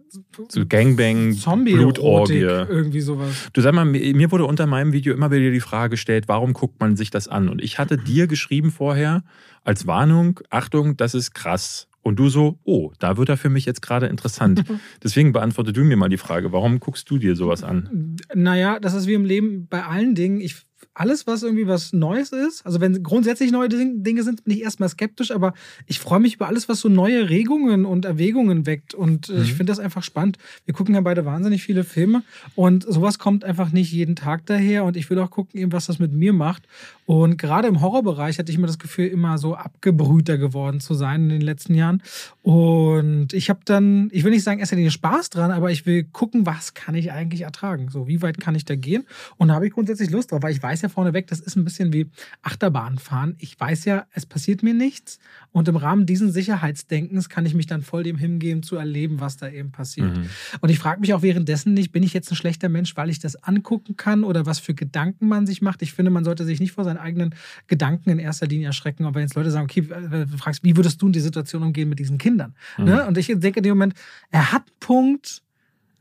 S2: so Gangbang,
S1: Zombie Blutorgie. Irgendwie sowas.
S2: Du sag mal, mir wurde unter meinem Video immer wieder die Frage gestellt, warum guckt man sich das an? Und ich hatte dir geschrieben vorher als Warnung, Achtung, das ist krass. Und du so, oh, da wird er für mich jetzt gerade interessant. (laughs) Deswegen beantworte du mir mal die Frage, warum guckst du dir sowas an?
S1: Naja, das ist wie im Leben bei allen Dingen. Ich alles, was irgendwie was Neues ist, also wenn grundsätzlich neue Dinge sind, bin ich erstmal skeptisch, aber ich freue mich über alles, was so neue Regungen und Erwägungen weckt. Und äh, mhm. ich finde das einfach spannend. Wir gucken ja beide wahnsinnig viele Filme und sowas kommt einfach nicht jeden Tag daher. Und ich will auch gucken, eben, was das mit mir macht. Und gerade im Horrorbereich hatte ich immer das Gefühl, immer so abgebrühter geworden zu sein in den letzten Jahren. Und ich habe dann, ich will nicht sagen, erst den Spaß dran, aber ich will gucken, was kann ich eigentlich ertragen? So, wie weit kann ich da gehen? Und da habe ich grundsätzlich Lust drauf, weil ich weiß ja vorneweg, das ist ein bisschen wie Achterbahnfahren. Ich weiß ja, es passiert mir nichts. Und im Rahmen dieses Sicherheitsdenkens kann ich mich dann voll dem hingeben, zu erleben, was da eben passiert. Mhm. Und ich frage mich auch währenddessen nicht, bin ich jetzt ein schlechter Mensch, weil ich das angucken kann oder was für Gedanken man sich macht? Ich finde, man sollte sich nicht vor seinen eigenen Gedanken in erster Linie erschrecken. Aber wenn jetzt Leute sagen, okay, du fragst, wie würdest du in die Situation umgehen mit diesen Kindern? Mhm. Ne? Und ich denke in dem Moment, er hat einen Punkt,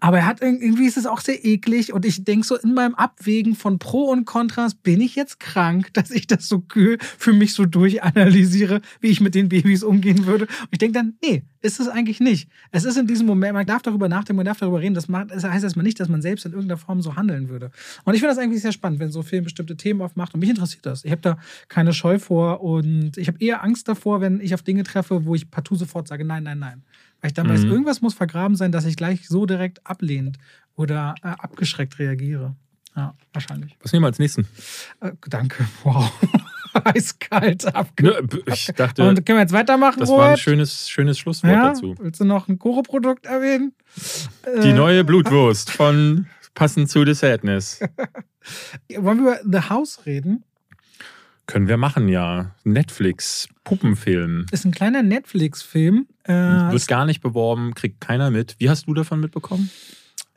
S1: Aber er hat irgendwie ist es auch sehr eklig und ich denke so in meinem Abwägen von Pro und Kontras, bin ich jetzt krank, dass ich das so kühl für mich so durchanalysiere, wie ich mit den Babys umgehen würde. Und ich denke dann, nee, ist es eigentlich nicht. Es ist in diesem Moment, man darf darüber nachdenken, man darf darüber reden. Das, macht, das heißt erstmal nicht, dass man selbst in irgendeiner Form so handeln würde. Und ich finde das eigentlich sehr spannend, wenn so Film bestimmte Themen aufmacht. Und mich interessiert das. Ich habe da keine Scheu vor und ich habe eher Angst davor, wenn ich auf Dinge treffe, wo ich partout sofort sage, nein, nein, nein. Weil ich dann weiß, mhm. irgendwas muss vergraben sein, dass ich gleich so direkt ablehnt oder äh, abgeschreckt reagiere. Ja, wahrscheinlich.
S2: Was nehmen wir als nächsten?
S1: Äh, danke. (laughs) Wow. Eiskalt abge.
S2: Ich dachte.
S1: Und können wir jetzt weitermachen?
S2: Das war ein schönes, schönes Schlusswort ja? dazu.
S1: Willst du noch ein Koro-Produkt erwähnen?
S2: Die äh, neue (laughs) Blutwurst von Passend zu The Sadness.
S1: Wollen wir über The House reden?
S2: Können wir machen, ja. Netflix, Puppenfilm.
S1: Ist ein kleiner Netflix-Film.
S2: Äh, Wird gar nicht beworben, kriegt keiner mit. Wie hast du davon mitbekommen?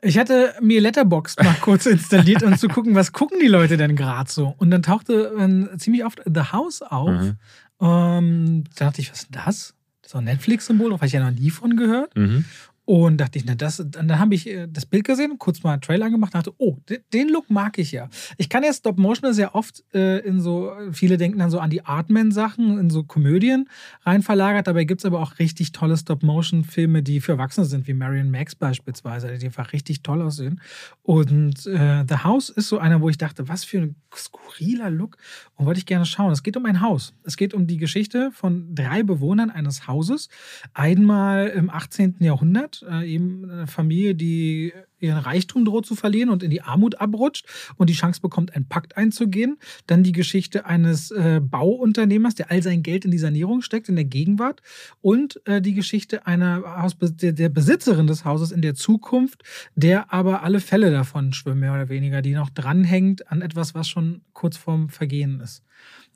S1: Ich hatte mir Letterboxd mal kurz installiert, um zu gucken, was gucken die Leute denn gerade so. Und dann tauchte äh, ziemlich oft The House auf. Mhm. Ähm, da dachte ich, was ist denn das? Das ist ein Netflix-Symbol, habe ich ja noch nie von gehört. Mhm. Und dachte ich, na, das, dann habe ich äh, das Bild gesehen, kurz mal einen Trailer gemacht, dachte, oh, den Look mag ich ja. Ich kann ja Stop Motion sehr oft äh, in so, viele denken dann so an die Artman-Sachen, in so Komödien rein verlagert. Dabei gibt es aber auch richtig tolle Stop-Motion-Filme, die für Erwachsene sind, wie Marion Max beispielsweise, die einfach richtig toll aussehen. Und äh, The House ist so einer, wo ich dachte, was für ein skurriler Look. Und wollte ich gerne schauen. Es geht um ein Haus. Es geht um die Geschichte von drei Bewohnern eines Hauses. Einmal im 18. Jahrhundert äh, eben eine Familie, die ihren Reichtum droht zu verlieren und in die Armut abrutscht und die Chance bekommt, einen Pakt einzugehen. Dann die Geschichte eines äh, Bauunternehmers, der all sein Geld in die Sanierung steckt, in der Gegenwart. Und äh, die Geschichte einer Haus der, der, Besitzerin des Hauses in der Zukunft, der aber alle Fälle davon schwimmen, mehr oder weniger, die noch dranhängt an etwas, was schon kurz vorm Vergehen ist.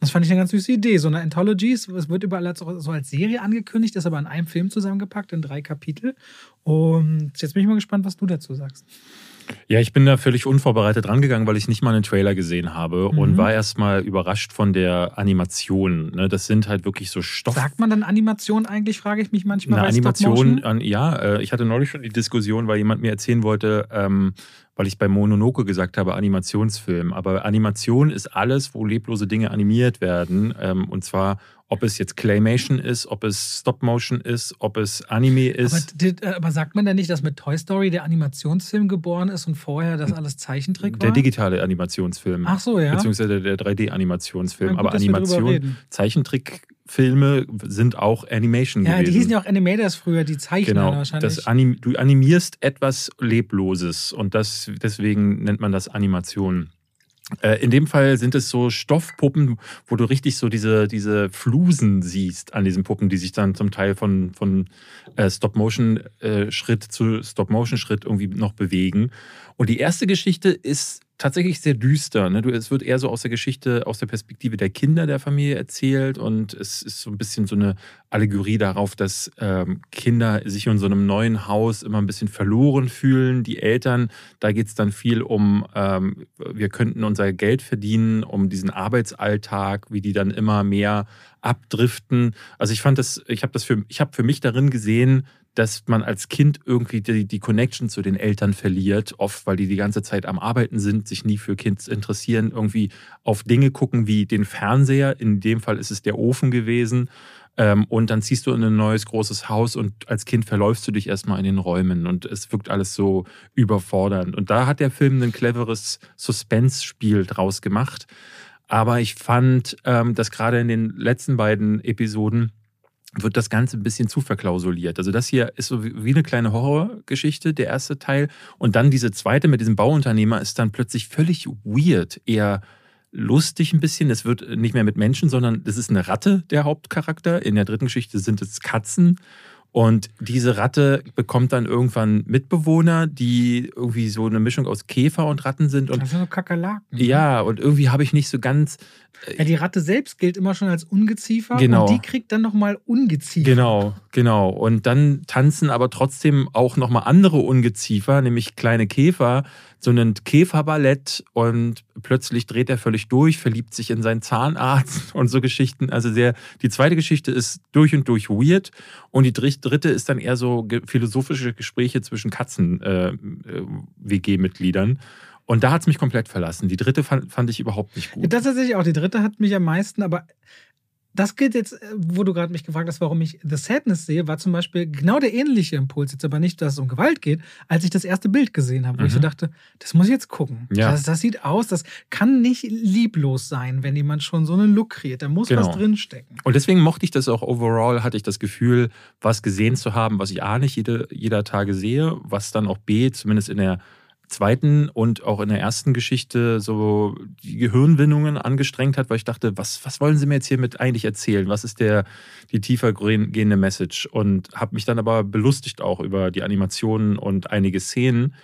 S1: Das fand ich eine ganz süße Idee. So eine Anthology, es wird überall als, so als Serie angekündigt, ist aber in einem Film zusammengepackt, in drei Kapitel. Und jetzt bin ich mal gespannt, was du dazu sagst.
S2: Ja, ich bin da völlig unvorbereitet rangegangen, weil ich nicht mal einen Trailer gesehen habe mhm. und war erstmal überrascht von der Animation. Ne? Das sind halt wirklich so Stoff.
S1: Sagt man dann Animation eigentlich, frage ich mich manchmal.
S2: Eine Animation, an, ja. Äh, ich hatte neulich schon die Diskussion, weil jemand mir erzählen wollte, ähm, weil ich bei Mononoke gesagt habe, Animationsfilm. Aber Animation ist alles, wo leblose Dinge animiert werden. Ähm, und zwar, ob es jetzt Claymation ist, ob es Stop-Motion ist, ob es Anime ist.
S1: Aber, äh, aber, sagt man denn nicht, dass mit Toy Story der Animationsfilm geboren ist und vorher das alles Zeichentrick war?
S2: Der digitale Animationsfilm.
S1: Ach so, ja.
S2: Beziehungsweise der 3D-Animationsfilm. Aber Animation, Zeichentrick Filme sind auch Animation
S1: ja,
S2: gewesen.
S1: Ja, die hießen ja auch Animators früher, die zeichnen genau, wahrscheinlich.
S2: Das anim du animierst etwas Lebloses und das, deswegen nennt man das Animation. Äh, in dem Fall sind es so Stoffpuppen, wo du richtig so diese, diese Flusen siehst an diesen Puppen, die sich dann zum Teil von, von äh, Stop-Motion-Schritt zu Stop-Motion-Schritt irgendwie noch bewegen. Und die erste Geschichte ist tatsächlich sehr düster. Ne? es wird eher so aus der Geschichte, aus der Perspektive der Kinder der Familie erzählt und es ist so ein bisschen so eine Allegorie darauf, dass ähm, Kinder sich in so einem neuen Haus immer ein bisschen verloren fühlen. Die Eltern, da geht es dann viel um, ähm, wir könnten unser Geld verdienen, um diesen Arbeitsalltag, wie die dann immer mehr abdriften. Also ich fand das, ich habe das für, ich habe für mich darin gesehen, dass man als Kind irgendwie die, die Connection zu den Eltern verliert, oft weil die die ganze Zeit am Arbeiten sind, sich nie für Kids interessieren, irgendwie auf Dinge gucken wie den Fernseher, in dem Fall ist es der Ofen gewesen, ähm, und dann ziehst du in ein neues großes Haus und als Kind verläufst du dich erstmal in den Räumen und es wirkt alles so überfordernd. Und da hat der Film ein cleveres Suspense-Spiel draus gemacht. Aber ich fand, ähm, dass gerade in den letzten beiden Episoden wird das Ganze ein bisschen zu verklausuliert. Also das hier ist so wie eine kleine Horrorgeschichte, der erste Teil. Und dann diese zweite mit diesem Bauunternehmer ist dann plötzlich völlig weird, eher lustig ein bisschen. Es wird nicht mehr mit Menschen, sondern das ist eine Ratte, der Hauptcharakter. In der dritten Geschichte sind es Katzen. Und diese Ratte bekommt dann irgendwann Mitbewohner, die irgendwie so eine Mischung aus Käfer und Ratten sind. Und
S1: das sind so Kakerlaken.
S2: Ne? Ja, und irgendwie habe ich nicht so ganz
S1: Ja, die Ratte selbst gilt immer schon als Ungeziefer
S2: Genau.
S1: und die kriegt dann nochmal Ungeziefer.
S2: Genau, genau. Und dann tanzen aber trotzdem auch nochmal andere Ungeziefer, nämlich kleine Käfer, so ein Käferballett und plötzlich dreht er völlig durch, verliebt sich in seinen Zahnarzt (laughs) und so Geschichten. Also sehr, die zweite Geschichte ist durch und durch weird und die dr- dritte ist dann eher so philosophische Gespräche zwischen Katzen-WG-Mitgliedern. und da hat es mich komplett verlassen. Die dritte fand, fand ich überhaupt nicht gut.
S1: Das tatsächlich auch. Die dritte hat mich am meisten, aber das gilt jetzt, äh, wo du gerade mich gefragt hast, warum ich The Sadness sehe, war zum Beispiel genau der ähnliche Impuls. Jetzt aber nicht, dass es um Gewalt geht, als ich das erste Bild gesehen habe, wo ich so
S2: Mhm.
S1: dachte, das muss ich jetzt gucken.
S2: Ja.
S1: Das, das sieht aus, das kann nicht lieblos sein, wenn jemand schon so einen Look kreiert. Da muss
S2: Genau.
S1: was drinstecken.
S2: Und deswegen mochte ich das auch overall, hatte ich das Gefühl, was gesehen zu haben, was ich A nicht jede, jeder Tage sehe, was dann auch B, zumindest in der zweiten und auch in der ersten Geschichte so die Gehirnwindungen angestrengt hat, weil ich dachte, was, was wollen sie mir jetzt hiermit eigentlich erzählen? Was ist der, die tiefer gehende Message? Und habe mich dann aber belustigt auch über die Animationen und einige Szenen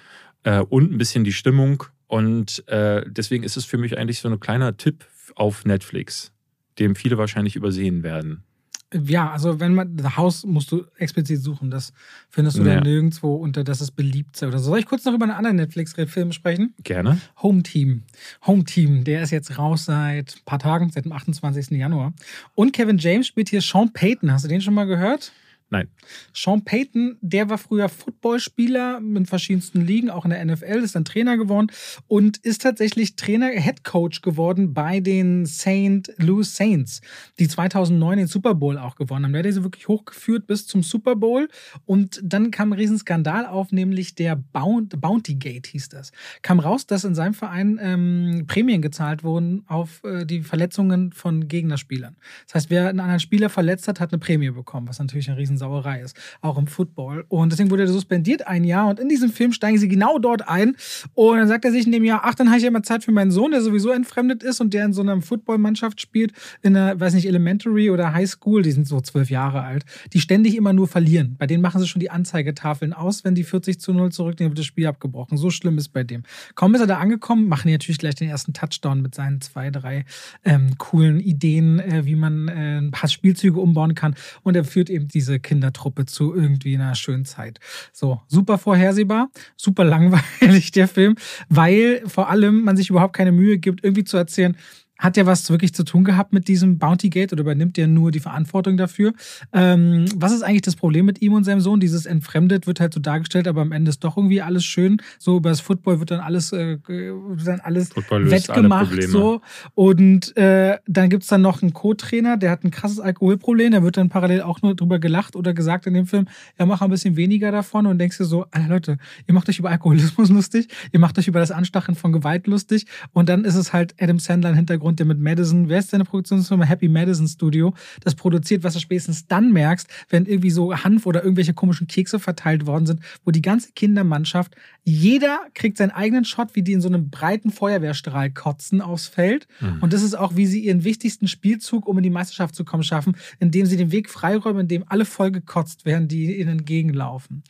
S2: äh, und ein bisschen die Stimmung. Und äh, deswegen ist es für mich eigentlich so ein kleiner Tipp auf Netflix, dem viele wahrscheinlich übersehen werden.
S1: Ja, also wenn man, das Haus musst du explizit suchen. Das findest du
S2: Ja.
S1: dann nirgendwo unter, dass es beliebt sei oder so. Soll ich kurz noch über einen anderen Netflix-Film sprechen?
S2: Gerne.
S1: Home Team. Home Team, der ist jetzt raus seit ein paar Tagen, seit dem 28. Januar. Und Kevin James spielt hier Sean Payton. Hast du den schon mal gehört?
S2: Nein.
S1: Sean Payton, der war früher Footballspieler in verschiedensten Ligen, auch in der NFL, ist dann Trainer geworden und ist tatsächlich Trainer, Head Coach geworden bei den St. Louis Saints, die 2009 den Super Bowl auch gewonnen haben. Der hat diese wirklich hochgeführt bis zum Super Bowl und dann kam ein Riesenskandal auf, nämlich der Bounty, Gate hieß das. Kam raus, dass in seinem Verein ähm, Prämien gezahlt wurden auf äh, die Verletzungen von Gegnerspielern. Das heißt, wer einen anderen Spieler verletzt hat, hat eine Prämie bekommen, was natürlich eine Riesensauerei ist, auch im Football. Und deswegen wurde er suspendiert ein Jahr und in diesem Film steigen sie genau dort ein und dann sagt er sich in dem Jahr, ach, dann habe ich ja mal Zeit für meinen Sohn, der sowieso entfremdet ist und der in so einer Footballmannschaft spielt, in einer, weiß nicht, Elementary oder High School, die sind so zwölf Jahre alt, die ständig immer nur verlieren. Bei denen machen sie schon die Anzeigetafeln aus, wenn die 40 zu 0 zurücknehmen, wird das Spiel abgebrochen. So schlimm ist bei dem. Kaum ist er da angekommen, machen die natürlich gleich den ersten Touchdown mit seinen zwei, drei ähm, coolen Ideen, äh, wie man äh, ein paar Spielzüge umbauen kann. Und er führt eben diese Kindertruppe zu irgendwie einer schönen Zeit. So, super vorhersehbar, super (laughs) langweilig der Film, weil vor allem man sich überhaupt keine Mühe gibt, irgendwie zu erzählen, hat der was wirklich zu tun gehabt mit diesem Bounty Gate oder übernimmt der nur die Verantwortung dafür? Ähm, was ist eigentlich das Problem mit ihm und seinem Sohn? Dieses Entfremdet wird halt so dargestellt, aber am Ende ist doch irgendwie alles schön. So über das Football wird dann alles, äh, dann alles wettgemacht. So. Und äh, dann gibt's dann noch einen Co-Trainer, der hat ein krasses Alkoholproblem. Da wird dann parallel auch nur drüber gelacht oder gesagt in dem Film, ja, mach ein bisschen weniger davon und denkst dir so, Alter Leute, ihr macht euch über Alkoholismus (laughs) lustig, ihr macht euch über das Anstachen von Gewalt lustig und dann ist es halt Adam Sandler im Hintergrund, der mit Madison, wer ist deine Produktionsfirma? Happy Madison Studio, das produziert, was du spätestens dann merkst, wenn irgendwie so Hanf oder irgendwelche komischen Kekse verteilt worden sind, wo die ganze Kindermannschaft, jeder kriegt seinen eigenen Shot, wie die in so einem breiten Feuerwehrstrahl kotzen aufs Feld.
S2: Mhm.
S1: Und das ist auch, wie sie ihren wichtigsten Spielzug, um in die Meisterschaft zu kommen, schaffen, indem sie den Weg freiräumen, indem alle voll gekotzt werden, die ihnen entgegenlaufen.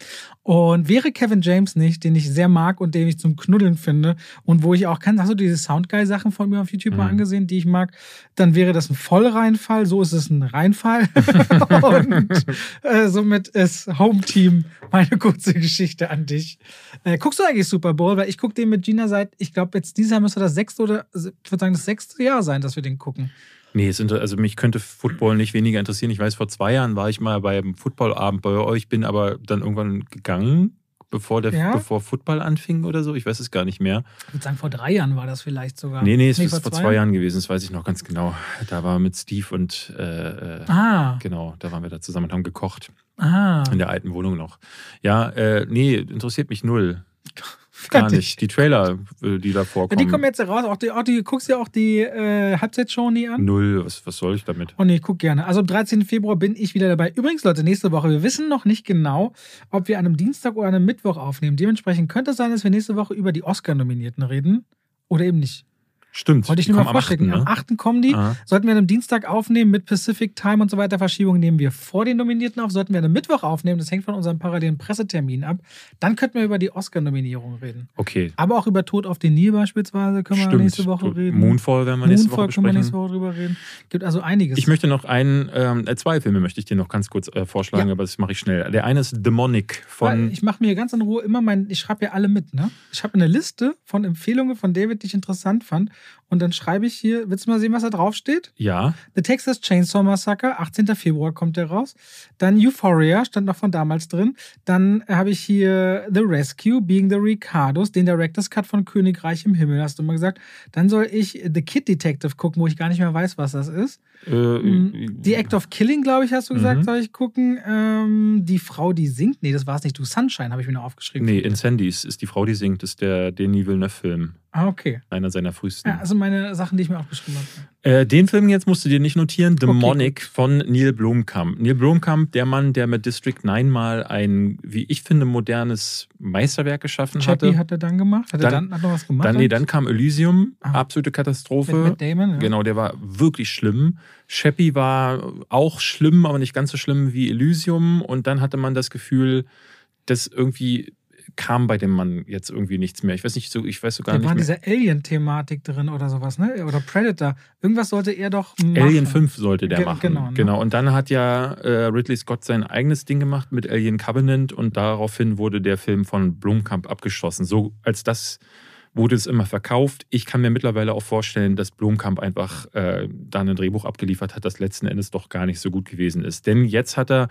S1: Und wäre Kevin James nicht, den ich sehr mag und den ich zum Knuddeln finde und wo ich auch kann, hast du diese Soundguy-Sachen von mir auf YouTube mal
S2: Mhm.
S1: Angesehen, die ich mag, dann wäre das ein Vollreinfall. So ist es ein Reinfall. (laughs) und äh, somit ist Home Team meine kurze Geschichte an dich. Äh, guckst du eigentlich Super Bowl? Weil ich gucke den mit Gina seit, ich glaube, jetzt dieses Jahr müsste das sechste oder, ich würde sagen, das sechste Jahr sein, dass wir den gucken.
S2: Nee, es inter- also mich könnte Football nicht weniger interessieren. Ich weiß, vor zwei Jahren war ich mal beim Footballabend bei euch, bin aber dann irgendwann gegangen, bevor der
S1: Ja?
S2: bevor Football anfing oder so. Ich weiß es gar nicht mehr.
S1: Ich würde sagen, vor drei Jahren war das vielleicht sogar.
S2: Nee, nee, es ist
S1: vor zwei
S2: zwei Jahren gewesen, das weiß ich noch ganz genau. Da war mit Steve und äh, äh,
S1: Ah,
S2: genau, da waren wir da zusammen und haben gekocht.
S1: ah.
S2: In der alten Wohnung noch. Ja, äh, nee, interessiert mich null. (laughs) Gar nicht. Die Trailer, äh, die da
S1: Ja,
S2: vorkommen.
S1: die kommen jetzt raus. Auch die, auch die, guckst dir auch die äh, Halbzeitshow nie an?
S2: Null, was, was soll ich damit?
S1: Oh nee, ich guck gerne. Also am 13. Februar bin ich wieder dabei. Übrigens, Leute, nächste Woche, wir wissen noch nicht genau, ob wir an einem Dienstag oder an einem Mittwoch aufnehmen. Dementsprechend könnte es sein, dass wir nächste Woche über die Oscar-Nominierten reden. Oder eben nicht.
S2: Stimmt.
S1: Wollte ich nur mal
S2: kommen am
S1: vorschicken.
S2: 8., ne?
S1: Am 8. kommen die.
S2: Aha.
S1: Sollten wir einem Dienstag aufnehmen mit Pacific Time und so weiter. Verschiebung nehmen wir vor den Nominierten auf. Sollten wir einem Mittwoch aufnehmen, das hängt von unserem parallelen Pressetermin ab. Dann könnten wir über die Oscar-Nominierung reden.
S2: Okay.
S1: Aber auch über Tod auf den Nil beispielsweise können wir
S2: Stimmt.
S1: nächste Woche reden.
S2: Moonfall werden wir nächste Woche
S1: Moonfall können wir
S2: besprechen.
S1: nächste Woche drüber reden. Gibt also einiges.
S2: Ich möchte noch einen, ähm, äh, zwei Filme möchte ich dir noch ganz kurz äh, vorschlagen,
S1: Ja.
S2: aber das mache ich schnell. Der eine ist Demonic von.
S1: ich mache mir ganz in Ruhe immer mein, ich schreibe ja alle mit, ne? Ich habe eine Liste von Empfehlungen von David, die ich interessant fand. Und dann schreibe ich hier, willst du mal sehen, was da drauf steht?
S2: ja,
S1: The Texas Chainsaw Massacre, 18. Februar kommt der raus. Dann Euphoria, stand noch von damals drin. Dann habe ich hier The Rescue, Being the Ricardos, den Director's Cut von Königreich im Himmel, hast du mal gesagt. Dann soll ich The Kid Detective gucken, wo ich gar nicht mehr weiß, was das ist.
S2: äh,
S1: The Act of Killing, glaube ich, hast du gesagt,
S2: Mhm.
S1: soll ich gucken. Ähm, die Frau, die singt. Nee, das war es nicht. Du Sunshine habe ich mir noch aufgeschrieben.
S2: nee, Incendies ist die Frau, die singt, ist der Denis Villeneuve-Film.
S1: Ah, okay.
S2: Einer seiner frühesten.
S1: Ja, also meine Sachen, die ich mir aufgeschrieben habe.
S2: Äh, den Film jetzt musst du dir nicht notieren. Demonic
S1: gut.
S2: von Neil Blomkamp. Neil Blomkamp, der Mann, der mit District 9 mal ein, wie ich finde, modernes Meisterwerk geschaffen
S1: Chappie
S2: hatte.
S1: hat er dann gemacht. Hat er
S2: Dann-
S1: dann, hat noch was gemacht?
S2: Dann, nee, dann kam Elysium,
S1: Ah.
S2: absolute Katastrophe.
S1: mit, mit Damon. Ja.
S2: Genau, der war wirklich schlimm. Chappie war auch schlimm, aber nicht ganz so schlimm wie Elysium. Und dann hatte man das Gefühl, dass irgendwie kam bei dem Mann jetzt irgendwie nichts mehr. Ich weiß nicht so, ich weiß so gar
S1: Da
S2: nicht
S1: war
S2: mehr.
S1: diese Alien-Thematik drin oder sowas, ne? Oder Predator. Irgendwas sollte er doch machen.
S2: Alien 5 sollte der
S1: Ge-
S2: machen.
S1: genau, ne?
S2: genau. Und dann hat ja äh, Ridley Scott sein eigenes Ding gemacht mit Alien Covenant und daraufhin wurde der Film von Blomkamp abgeschossen. So als das wurde es immer verkauft. Ich kann mir mittlerweile auch vorstellen, dass Blomkamp einfach äh, da ein Drehbuch abgeliefert hat, das letzten Endes doch gar nicht so gut gewesen ist. Denn jetzt hat er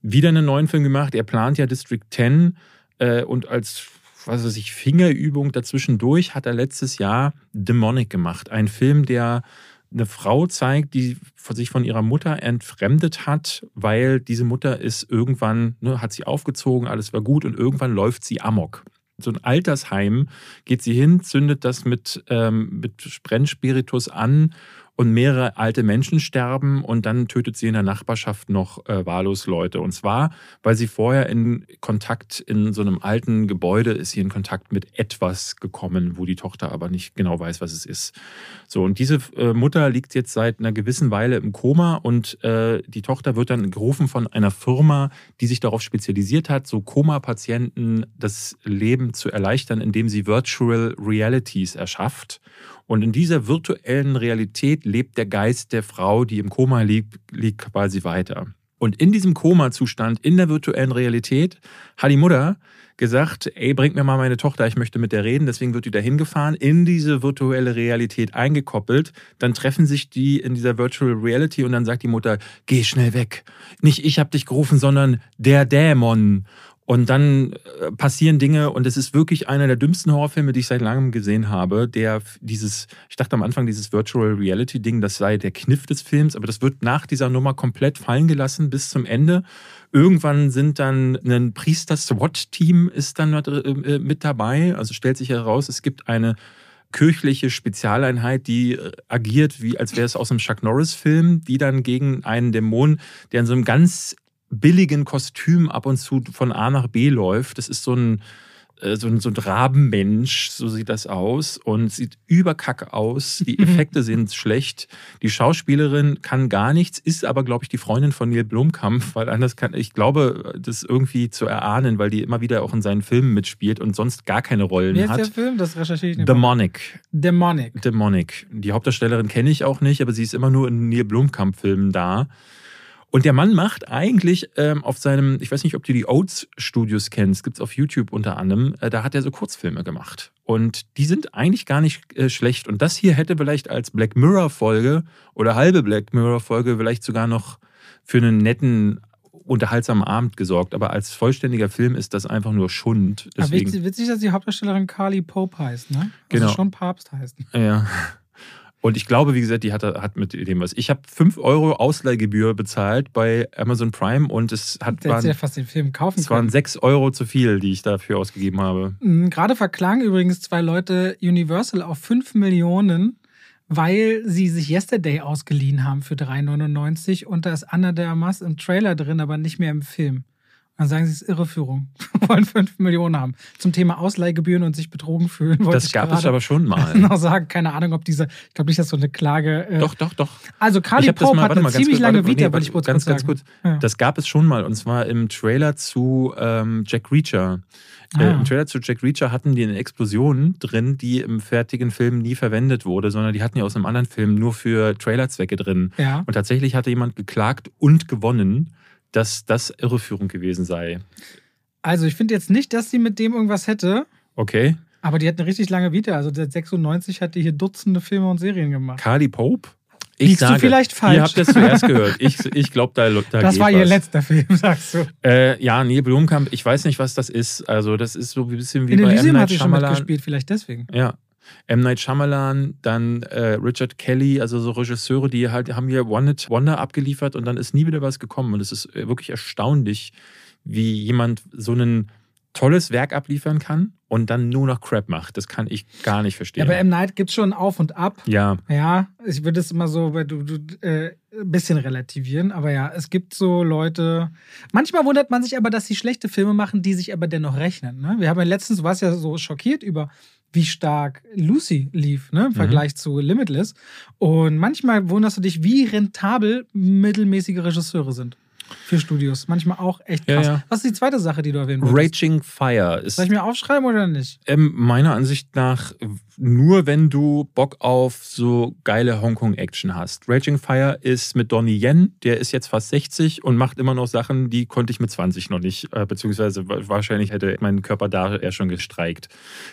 S2: wieder einen neuen Film gemacht. Er plant ja District 10 äh, und als was weiß ich, Fingerübung dazwischendurch hat er letztes Jahr Demonic gemacht. Ein Film, der eine Frau zeigt, die sich von ihrer Mutter entfremdet hat, weil diese Mutter ist irgendwann, ne, hat sie aufgezogen, alles war gut und irgendwann läuft sie amok. So ein Altersheim geht sie hin, zündet das mit, ähm, mit Brennspiritus an und mehrere alte Menschen sterben und dann tötet sie in der Nachbarschaft noch äh, wahllos Leute. Und zwar, weil sie vorher in Kontakt in so einem alten Gebäude ist sie in Kontakt mit etwas gekommen, wo die Tochter aber nicht genau weiß, was es ist. So, und diese äh, Mutter liegt jetzt seit einer gewissen Weile im Koma und äh, die Tochter wird dann gerufen von einer Firma, die sich darauf spezialisiert hat, so Koma-Patienten das Leben zu erleichtern, indem sie Virtual Realities erschafft. Und in dieser virtuellen Realität lebt der Geist der Frau, die im Koma liegt, liegt quasi weiter. Und in diesem Koma-Zustand, in der virtuellen Realität, hat die Mutter gesagt, ey, bringt mir mal meine Tochter, ich möchte mit der reden. Deswegen wird die da hingefahren, in diese virtuelle Realität eingekoppelt. Dann treffen sich die in dieser Virtual Reality und dann sagt die Mutter, geh schnell weg. Nicht ich habe dich gerufen, sondern der Dämon. Und dann äh, passieren Dinge und es ist wirklich einer der dümmsten Horrorfilme, die ich seit langem gesehen habe. Der dieses, ich dachte am Anfang, dieses Virtual Reality Ding, das sei der Kniff des Films, aber das wird nach dieser Nummer komplett fallen gelassen bis zum Ende. Irgendwann sind dann ein Priester-SWAT-Team ist dann äh, mit dabei. Also stellt sich heraus, es gibt eine kirchliche Spezialeinheit, die äh, agiert, wie als wäre es aus einem Chuck Norris-Film, die dann gegen einen Dämon, der in so einem ganz billigen Kostüm ab und zu von A nach B läuft. Das ist so ein, äh, so ein, so ein Rabenmensch, so sieht das aus und sieht überkacke aus. Die (laughs) Effekte sind schlecht. Die Schauspielerin kann gar nichts, ist aber, glaube ich, die Freundin von Neil Blomkamp, weil anders kann, ich glaube, das irgendwie zu erahnen, weil die immer wieder auch in seinen Filmen mitspielt und sonst gar keine Rollen
S1: Wie heißt
S2: hat.
S1: der Film? Das recherchiere ich nicht.
S2: Demonic.
S1: Demonic.
S2: Demonic. Die Hauptdarstellerin kenne ich auch nicht, aber sie ist immer nur in Neil Blomkamp-Filmen da. Und der Mann macht eigentlich ähm, auf seinem, ich weiß nicht, ob du die Oates Studios kennst, gibt's auf YouTube unter anderem, äh, da hat er so Kurzfilme gemacht. Und die sind eigentlich gar nicht äh, schlecht. Und das hier hätte vielleicht als Black Mirror-Folge oder halbe Black Mirror-Folge vielleicht sogar noch für einen netten, unterhaltsamen Abend gesorgt. Aber als vollständiger Film ist das einfach nur Schund.
S1: Aber
S2: Deswegen,
S1: witzig, witzig, dass die Hauptdarstellerin Carly Pope heißt, ne? Also
S2: Genau.
S1: schon Papst heißt.
S2: Ja. Und ich glaube, wie gesagt, die hat, hat mit dem was. Ich habe 5 Euro Ausleihgebühr bezahlt bei Amazon Prime und es hat
S1: Der hätte ja
S2: waren,
S1: fast den Film kaufen
S2: es waren
S1: können.
S2: 6 Euro zu viel, die ich dafür ausgegeben habe.
S1: Mhm, Gerade verklagen übrigens zwei Leute Universal auf 5 Millionen, weil sie sich Yesterday ausgeliehen haben für 3,99 und da ist Anna de Armas im Trailer drin, aber nicht mehr im Film. Dann sagen sie, es ist Irreführung. (laughs) wollen 5 Millionen haben. Zum Thema Ausleihgebühren und sich betrogen fühlen.
S2: Das gab es aber schon (laughs) mal.
S1: noch sagen. Keine Ahnung, ob diese, ich glaube nicht, dass so eine Klage. Äh,
S2: Doch, doch, doch.
S1: Also
S2: Ich
S1: Carly Pope
S2: mal-
S1: hat eine
S2: mal,
S1: ziemlich
S2: kurz,
S1: lange Vita,
S2: nee,
S1: wollte ich kurz,
S2: ganz, ganz kurz.
S1: Ja.
S2: Das gab es schon mal und zwar im Trailer zu ähm, Jack Reacher. Äh,
S1: Ah.
S2: Im Trailer zu Jack Reacher hatten die eine Explosion drin, die im fertigen Film nie verwendet wurde, sondern die hatten die aus einem anderen Film nur für Trailerzwecke drin.
S1: Ja.
S2: Und tatsächlich hatte jemand geklagt und gewonnen, dass das Irreführung gewesen sei.
S1: Also ich finde jetzt nicht, dass sie mit dem irgendwas hätte,
S2: Okay.
S1: aber die hat eine richtig lange Vita. Also seit 96 hat die hier Dutzende Filme und Serien gemacht.
S2: Carly Pope?
S1: Liegst du vielleicht falsch?
S2: Ihr habt das zuerst gehört. Ich, ich glaube, da, da
S1: das
S2: geht
S1: war ihr
S2: was.
S1: letzter Film, sagst du.
S2: Äh, ja, Neil Blomkamp, ich weiß nicht, was das ist. Also, das ist so ein bisschen wie
S1: In
S2: bei M.
S1: Elysium
S2: Night
S1: hat sie schon mitgespielt, vielleicht deswegen.
S2: Ja. M. Night Shyamalan, dann äh, Richard Kelly, also so Regisseure, die halt haben hier One Hit Wonder abgeliefert und dann ist nie wieder was gekommen. Und es ist äh, wirklich erstaunlich, wie jemand so ein tolles Werk abliefern kann und dann nur noch Crap macht. Das kann ich gar nicht
S1: Ja,
S2: verstehen.
S1: bei M. Night gibt es schon Auf und Ab.
S2: ja,
S1: Ja, ich würde es immer so du, du, äh, ein bisschen relativieren, aber ja, es gibt so Leute. Manchmal wundert man sich aber, dass sie schlechte Filme machen, die sich aber dennoch rechnen. Ne? Wir haben ja letztens, du warst ja so schockiert über, wie stark Lucy lief, ne? im
S2: Mhm.
S1: Vergleich zu Limitless. Und manchmal wunderst du dich, wie rentabel mittelmäßige Regisseure sind für Studios. Manchmal auch echt
S2: Ja,
S1: krass.
S2: ja.
S1: Was ist die zweite Sache, die du erwähnen wolltest?
S2: Raging Fire ist
S1: Soll ich mir aufschreiben oder nicht?
S2: Ähm, meiner Ansicht nach nur, wenn du Bock auf so geile Hongkong-Action hast. Raging Fire ist mit Donnie Yen, der ist jetzt fast 60 und macht immer noch Sachen, die konnte ich mit 20 noch nicht, äh, beziehungsweise wa- wahrscheinlich hätte mein Körper da eher schon gestreikt.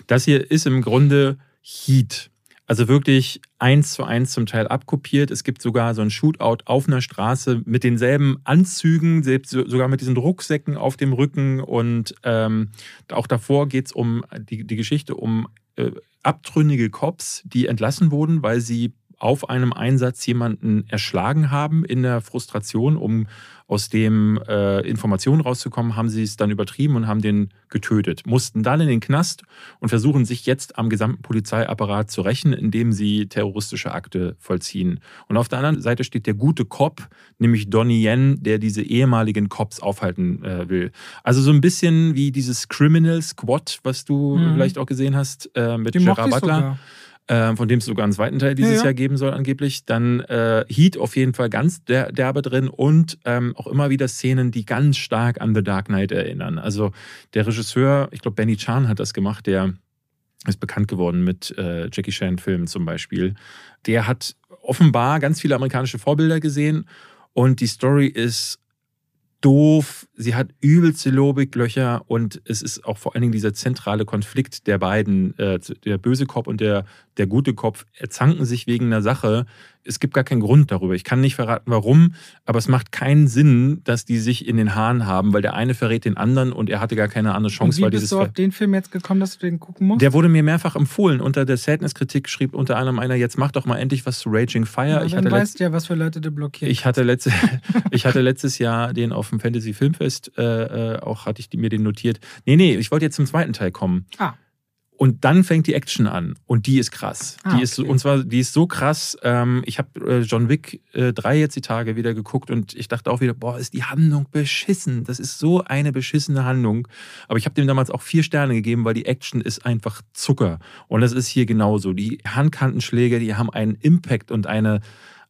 S2: Das hier ist im Grunde Heat. Also wirklich eins zu eins zum Teil abkopiert. Es gibt sogar so ein Shootout auf einer Straße mit denselben Anzügen, selbst so- sogar mit diesen Rucksäcken auf dem Rücken. Und ähm, auch davor geht es um die, die Geschichte um äh, abtrünnige Cops, die entlassen wurden, weil sie auf einem Einsatz jemanden erschlagen haben in der Frustration, um aus dem äh, Informationen rauszukommen, haben sie es dann übertrieben und haben den getötet. Mussten dann in den Knast und versuchen sich jetzt am gesamten Polizeiapparat zu rächen, indem sie terroristische Akte vollziehen. Und auf der anderen Seite steht der gute Cop, nämlich Donnie Yen, der diese ehemaligen Cops aufhalten äh, will. Also so ein bisschen wie dieses Criminal Squad, was du
S1: Mhm.
S2: vielleicht auch gesehen hast äh, mit Gerard Butler
S1: sogar.
S2: Äh, von dem es sogar einen zweiten Teil dieses
S1: Ja, ja.
S2: Jahr geben soll angeblich. Dann äh, Heat auf jeden Fall ganz der, derbe drin und ähm, auch immer wieder Szenen, die ganz stark an The Dark Knight erinnern. Also der Regisseur, ich glaube Benny Chan hat das gemacht, der ist bekannt geworden mit äh, Jackie Chan Filmen zum Beispiel. Der hat offenbar ganz viele amerikanische Vorbilder gesehen und die Story ist doof, sie hat übelste Logiklöcher und es ist auch vor allen Dingen dieser zentrale Konflikt der beiden, äh, der böse Kopf und der, der gute Kopf, zanken sich wegen einer Sache. Es gibt gar keinen Grund darüber. Ich kann nicht verraten, warum, aber es macht keinen Sinn, dass die sich in den Haaren haben, weil der eine verrät den anderen und er hatte gar keine andere
S1: Und
S2: Chance,
S1: wie
S2: weil
S1: bist du auf den Film jetzt gekommen, dass du den gucken musst?
S2: der wurde mir mehrfach empfohlen. Unter der Sadness-Kritik schrieb unter anderem einer, jetzt mach doch mal endlich was zu Raging Fire.
S1: ja,
S2: ich,
S1: dann weißt du ja, was für Leute du blockierst.
S2: ich, hatte letzte, (laughs) (laughs) ich hatte letztes Jahr den auf dem Fantasy Filmfest, äh, äh, auch hatte ich mir den notiert. Nee, nee, ich wollte jetzt zum zweiten Teil kommen.
S1: Ah.
S2: Und dann fängt die Action an und die ist krass.
S1: Ah,
S2: die ist
S1: okay.
S2: und zwar die ist so krass. Ähm, ich habe äh, John Wick äh, 3 jetzt die Tage wieder geguckt und ich dachte auch wieder, boah, ist die Handlung beschissen. Das ist so eine beschissene Handlung. Aber ich habe dem damals auch vier Sterne gegeben, weil die Action ist einfach Zucker. Und das ist hier genauso. Die Handkantenschläge, die haben einen Impact und eine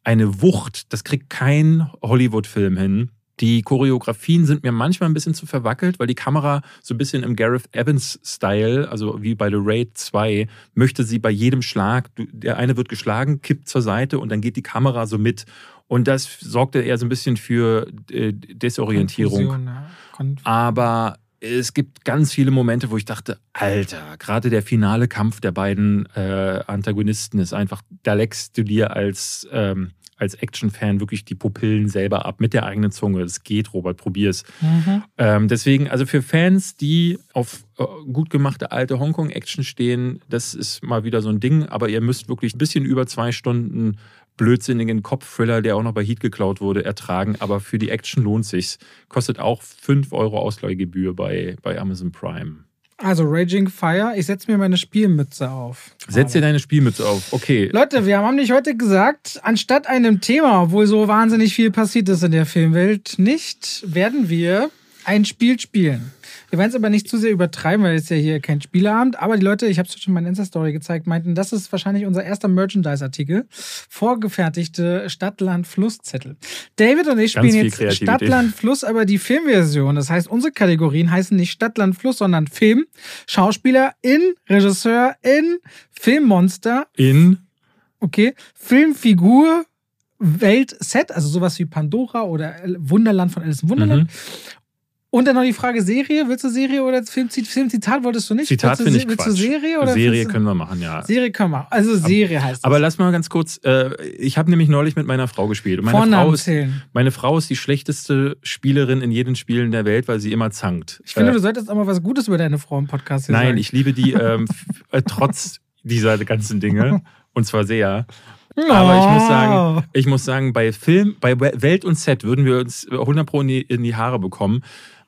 S2: eine Wucht. Das kriegt kein Hollywood-Film hin. Die Choreografien sind mir manchmal ein bisschen zu verwackelt, weil die Kamera so ein bisschen im Gareth Evans-Style, also wie bei The Raid 2, möchte sie bei jedem Schlag, der eine wird geschlagen, kippt zur Seite und dann geht die Kamera so mit. Und das sorgte eher so ein bisschen für äh, Desorientierung.
S1: Konfusion, ja. Konf
S2: Aber es gibt ganz viele Momente, wo ich dachte, Alter, gerade der finale Kampf der beiden äh, Antagonisten ist einfach, da leckst du dir als, ähm, als Action-Fan wirklich die Pupillen selber ab mit der eigenen Zunge. Es geht, Robert, probier's.
S1: Mhm.
S2: Ähm, deswegen, also für Fans, die auf äh, gut gemachte alte Hongkong-Action stehen, das ist mal wieder so ein Ding, aber ihr müsst wirklich ein bisschen über zwei Stunden blödsinnigen Kopf-Thriller, der auch noch bei Heat geklaut wurde, ertragen. Aber für die Action lohnt sich's. Kostet auch 5 Euro Ausleihgebühr bei, bei Amazon Prime.
S1: Also Raging Fire, ich setze mir meine Spielmütze auf.
S2: Setz dir deine Spielmütze auf. Okay.
S1: Leute, wir haben nicht heute gesagt, anstatt einem Thema, obwohl so wahnsinnig viel passiert ist in der Filmwelt, nicht, werden wir ein Spiel spielen. Wir werden es aber nicht zu sehr übertreiben, weil es ja hier kein Spieleabend. Aber die Leute, ich habe es schon in meiner Insta-Story gezeigt, meinten, das ist wahrscheinlich unser erster Merchandise-Artikel. Vorgefertigte Stadt-Land-Fluss-Zettel. David und ich spielen jetzt. Stadt-Land-Fluss, aber die Filmversion. Das heißt, unsere Kategorien heißen nicht Stadt-Land-Fluss, sondern Film, Schauspieler in, Regisseur in, Filmmonster,
S2: In
S1: okay, Filmfigur, Weltset, also sowas wie Pandora oder Wunderland von Alice im Wunderland.
S2: Mhm.
S1: Und dann noch die Frage Serie. Willst du Serie oder Filmzitat? Filmzitat wolltest du nicht?
S2: Zitat
S1: willst
S2: finde ich
S1: willst
S2: Quatsch.
S1: du Serie oder
S2: Serie können wir machen, ja.
S1: Serie können wir. Also Serie heißt
S2: Aber
S1: es.
S2: lass mal ganz kurz, äh, ich habe nämlich neulich mit meiner Frau gespielt. Und meine
S1: Vornamen
S2: Frau, ist,
S1: zählen.
S2: meine Frau ist die schlechteste Spielerin in jedem Spielen der Welt, weil sie immer zankt.
S1: Ich finde,
S2: äh,
S1: du solltest auch mal was Gutes über deine Frau im Podcast
S2: Nein,
S1: sagen.
S2: ich liebe die ähm, (laughs) äh, trotz dieser ganzen Dinge. Und zwar sehr. Aber ich muss sagen, ich muss sagen, bei Film, bei Welt und Set würden wir uns 100 Pro in die, in die Haare bekommen,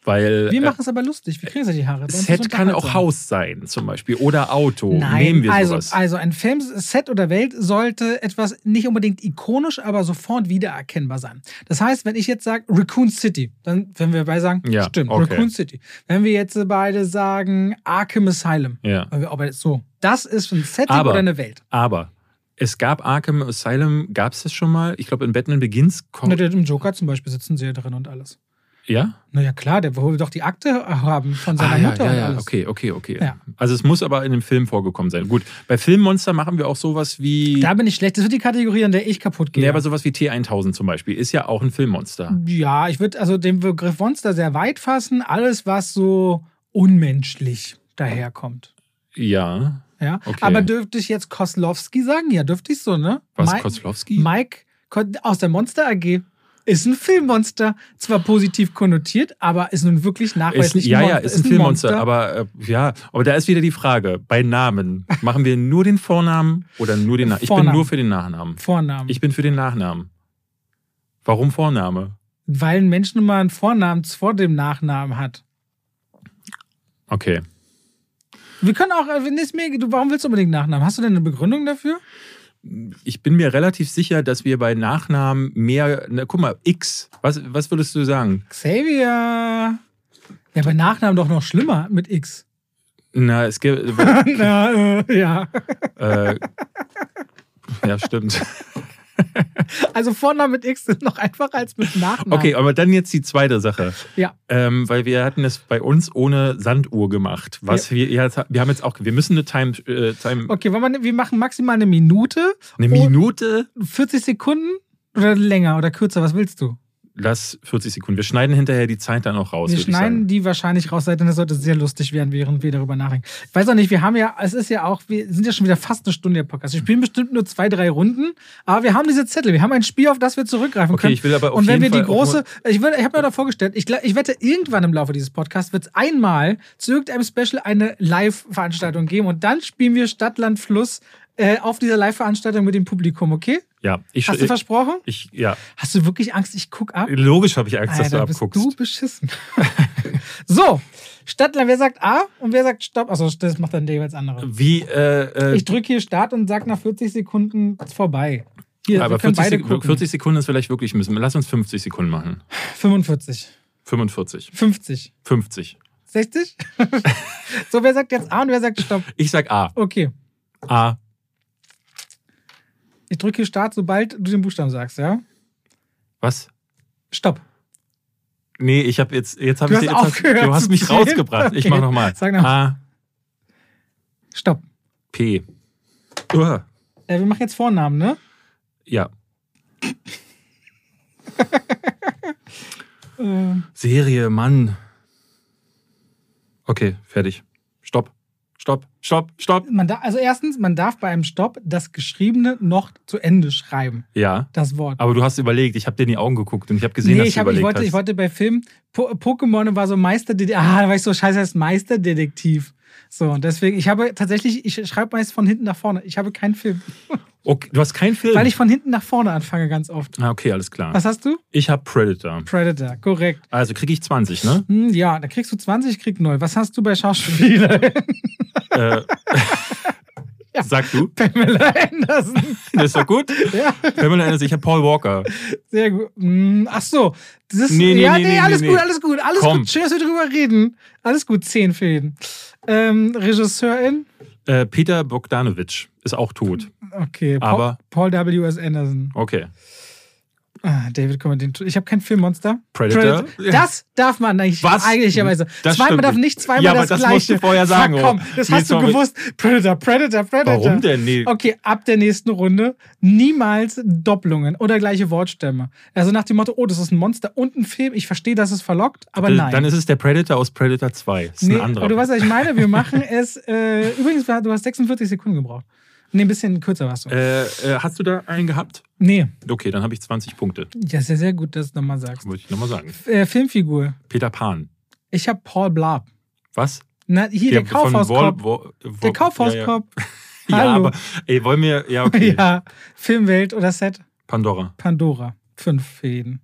S2: weil
S1: Wir
S2: äh,
S1: machen es aber lustig. Wir kriegen ja die Haare.
S2: Set kann auch. Haus sein, zum Beispiel, oder Auto.
S1: Nein,
S2: Nehmen wir
S1: also,
S2: sowas.
S1: also ein Film, Set oder Welt sollte etwas nicht unbedingt ikonisch, aber sofort wiedererkennbar sein. Das heißt, wenn ich jetzt sage Raccoon City, dann werden wir beide sagen,
S2: Ja,
S1: stimmt,
S2: okay.
S1: Raccoon City. Wenn wir jetzt beide sagen Arkham Asylum,
S2: ja.
S1: aber so, das ist ein Setting
S2: Aber-
S1: oder eine Welt.
S2: Aber es gab Arkham Asylum, gab es das schon mal? Ich glaube, in Batman Begins kommt.
S1: Na, Im Joker zum Beispiel sitzen sie ja drin und alles.
S2: Ja?
S1: Naja, klar, der will doch die Akte haben von seiner
S2: Ah, ja,
S1: Mutter
S2: ja,
S1: und
S2: ja,
S1: alles.
S2: okay, okay, okay.
S1: Ja.
S2: Also es muss aber in dem Film vorgekommen sein. Gut, bei Filmmonster machen wir auch sowas wie.
S1: Da bin ich schlecht. Das wird die Kategorie, an der ich kaputt gehe.
S2: Nee, aber sowas wie T1000 zum Beispiel ist ja auch ein Filmmonster.
S1: Ja, ich würde also den Begriff Monster sehr weit fassen. Alles, was so unmenschlich daherkommt.
S2: Ja.
S1: Ja,
S2: Okay.
S1: aber dürfte ich jetzt Koslowski sagen? Ja, dürfte ich so, ne?
S2: Was,
S1: Mike,
S2: Kozlowski?
S1: Mike aus der Monster AG ist ein Filmmonster. Zwar positiv konnotiert, aber ist nun wirklich
S2: Ist,
S1: nachweislich
S2: ja,
S1: ein
S2: ja,
S1: Monster.
S2: ist ein Filmmonster, aber äh, ja, aber da ist wieder die Frage, bei Namen, machen wir nur den Vornamen oder nur den Nachnamen? Ich bin nur für den Nachnamen.
S1: Vornamen.
S2: Ich bin für den Nachnamen. Warum Vorname?
S1: Weil ein Mensch nun mal einen Vornamen vor dem Nachnamen hat.
S2: Okay.
S1: Wir können auch, äh, wenn es mir, du, warum willst du unbedingt Nachnamen? Hast du denn eine Begründung dafür?
S2: Ich bin mir relativ sicher, dass wir bei Nachnamen mehr, na, guck mal, X, was, was würdest du sagen?
S1: Xavier. Ja, bei Nachnamen doch noch schlimmer mit X.
S2: Na, es gibt, (laughs)
S1: Na, äh, ja.
S2: äh, ja, stimmt. (laughs) (laughs)
S1: Also Vorname mit X ist noch einfacher als mit Nachnamen.
S2: Okay, aber dann jetzt die zweite Sache.
S1: Ja.
S2: Ähm, weil wir hatten es bei uns ohne Sanduhr gemacht. Was wir jetzt, wir haben jetzt auch, wir müssen eine Time, äh, Time
S1: Okay, wollen wir, wir machen maximal eine Minute,
S2: eine
S1: Oh.
S2: Minute,
S1: 40 Sekunden oder länger oder kürzer, was willst du?
S2: Lass 40 Sekunden. Wir schneiden hinterher die Zeit dann auch raus.
S1: wir schneiden die wahrscheinlich raus, denn das sollte sehr lustig werden, während wir darüber nachdenken. Ich weiß auch nicht, wir haben ja, es ist ja auch, wir sind ja schon wieder fast eine Stunde im Podcast. Wir spielen bestimmt nur zwei, drei Runden, aber wir haben diese Zettel, wir haben ein Spiel, auf das wir zurückgreifen
S2: Okay,
S1: können.
S2: ich will aber auf
S1: Und wenn wir die
S2: Fall
S1: große, ich, würde- ich habe mir da vorgestellt, ich, ich wette, irgendwann im Laufe dieses Podcasts wird es einmal zu irgendeinem Special eine Live-Veranstaltung geben und dann spielen wir Stadt, Land, Fluss äh, auf dieser Live-Veranstaltung mit dem Publikum, okay?
S2: Ja, ich,
S1: Hast du versprochen?
S2: ich, ja,
S1: Hast du wirklich Angst, ich guck ab?
S2: logisch habe ich Angst, dass du
S1: Alter, bist
S2: abguckst.
S1: du beschissen. (laughs) so, Stadtland, wer sagt A und wer sagt Stopp? Achso, das macht dann der jeweils andere.
S2: Wie, äh, äh,
S1: Ich drücke hier Start und sag nach 40 Sekunden vorbei. Hier,
S2: aber
S1: wir können
S2: 40,
S1: beide
S2: Sek-
S1: gucken.
S2: 40 Sekunden ist vielleicht wirklich müssen. Lass uns 50 Sekunden machen.
S1: 45,
S2: 45,
S1: 50,
S2: 50.
S1: 60? so, wer sagt jetzt A und wer sagt Stopp?
S2: Ich sag A.
S1: Okay.
S2: A.
S1: Ich drücke hier Start, sobald du den Buchstaben sagst, ja?
S2: Was?
S1: Stopp.
S2: Nee, ich habe jetzt, jetzt habe
S1: Du
S2: ich
S1: hast
S2: jetzt hast- du hast mich rausgebracht. Ich
S1: Okay.
S2: mach nochmal.
S1: Sag noch.
S2: A,
S1: Stopp.
S2: P. Uah.
S1: Äh, wir machen jetzt Vornamen, ne?
S2: Ja. (laughs)
S1: Äh,
S2: Serie, Mann. Okay, fertig. Stopp. Stopp. Stopp.
S1: Man da, also erstens, man darf bei einem Stopp das Geschriebene noch zu Ende schreiben.
S2: Ja.
S1: Das Wort.
S2: Aber du hast überlegt, ich habe dir in die Augen geguckt und ich habe gesehen,
S1: nee,
S2: dass
S1: ich,
S2: du
S1: hab, ich,
S2: überlegt
S1: wollte,
S2: hast.
S1: ich wollte bei Film, po Pokémon war so Meisterdetektiv. Ah, da war ich so scheiße, heißt Meisterdetektiv. So, und deswegen, ich habe tatsächlich, ich schreibe meist von hinten nach vorne. Ich habe keinen Film. (laughs)
S2: okay, du hast keinen Film.
S1: Weil ich von hinten nach vorne anfange, ganz oft.
S2: ah, okay, alles klar.
S1: Was hast du?
S2: Ich habe Predator.
S1: Predator, korrekt.
S2: Also kriege ich 20, ne?
S1: Hm, ja, da kriegst du 20, ich krieg 0. Was hast du bei Schauspieler?
S2: äh, (laughs) (laughs)
S1: Ja.
S2: Sag du.
S1: Pamela (laughs) Anderson.
S2: Das ist doch gut.
S1: Ja,
S2: Pamela Anderson, ich habe Paul Walker.
S1: sehr gut. Hm, Ach so. Das ist,
S2: Nee, nee,
S1: ja,
S2: nee,
S1: nee,
S2: nee,
S1: alles
S2: nee,
S1: gut, alles gut, alles
S2: Komm.
S1: gut. Schön, dass wir drüber reden. Alles gut, zehn für jeden. Ähm, Regisseurin?
S2: Äh, Peter Bogdanovich ist auch tot.
S1: Okay, Paul,
S2: Aber-
S1: Paul W.S. Anderson.
S2: Okay.
S1: Ah, David, den, ich habe kein Filmmonster.
S2: Predator?
S1: Das darf man eigentlich
S2: Was?
S1: eigentlicherweise.
S2: Das
S1: zweimal darf
S2: nicht.
S1: zweimal
S2: Ja, aber
S1: das,
S2: das
S1: gleiche.
S2: musst du vorher sagen,
S1: Fuck, komm, das
S2: Nee,
S1: hast du gewusst. Predator, Predator, Predator.
S2: Warum denn? Nee.
S1: Okay, ab der nächsten Runde niemals Doppelungen oder gleiche Wortstämme. Also nach dem Motto, oh, das ist ein Monster und ein Film. Ich verstehe, dass es verlockt, aber nein.
S2: Dann ist es der Predator aus Predator 2. Das ist
S1: nee,
S2: ein anderer.
S1: aber du weißt, was ich meine. Wir (laughs) machen es. Äh, übrigens, du hast 46 Sekunden gebraucht. Nee, ein bisschen kürzer warst du.
S2: äh, äh, hast du da einen gehabt?
S1: nee,
S2: Okay, dann habe ich 20 Punkte.
S1: ja, sehr, sehr gut, dass du nochmal sagst.
S2: Wollte ich nochmal sagen.
S1: Äh, Filmfigur.
S2: Peter Pan.
S1: Ich habe Paul Blab.
S2: Was?
S1: Na, hier der.
S2: Wol- Wo-
S1: Der Kaufhauskopf.
S2: Ja, ja. (laughs) ja, aber ey, wollen wir. Ja, okay. (laughs)
S1: Ja, Filmwelt oder Set.
S2: Pandora.
S1: Pandora. Fünf für jeden.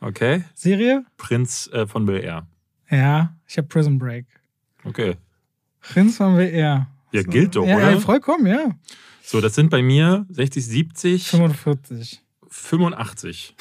S2: Okay.
S1: Serie?
S2: Prinz äh, von Bel Air.
S1: Ja, ich habe Prison Break.
S2: Okay.
S1: Prinz von BR.
S2: Ja, gilt doch,
S1: ja,
S2: oder?
S1: Ja, vollkommen, ja.
S2: So, das sind bei mir 60, 70,
S1: 45.
S2: 85.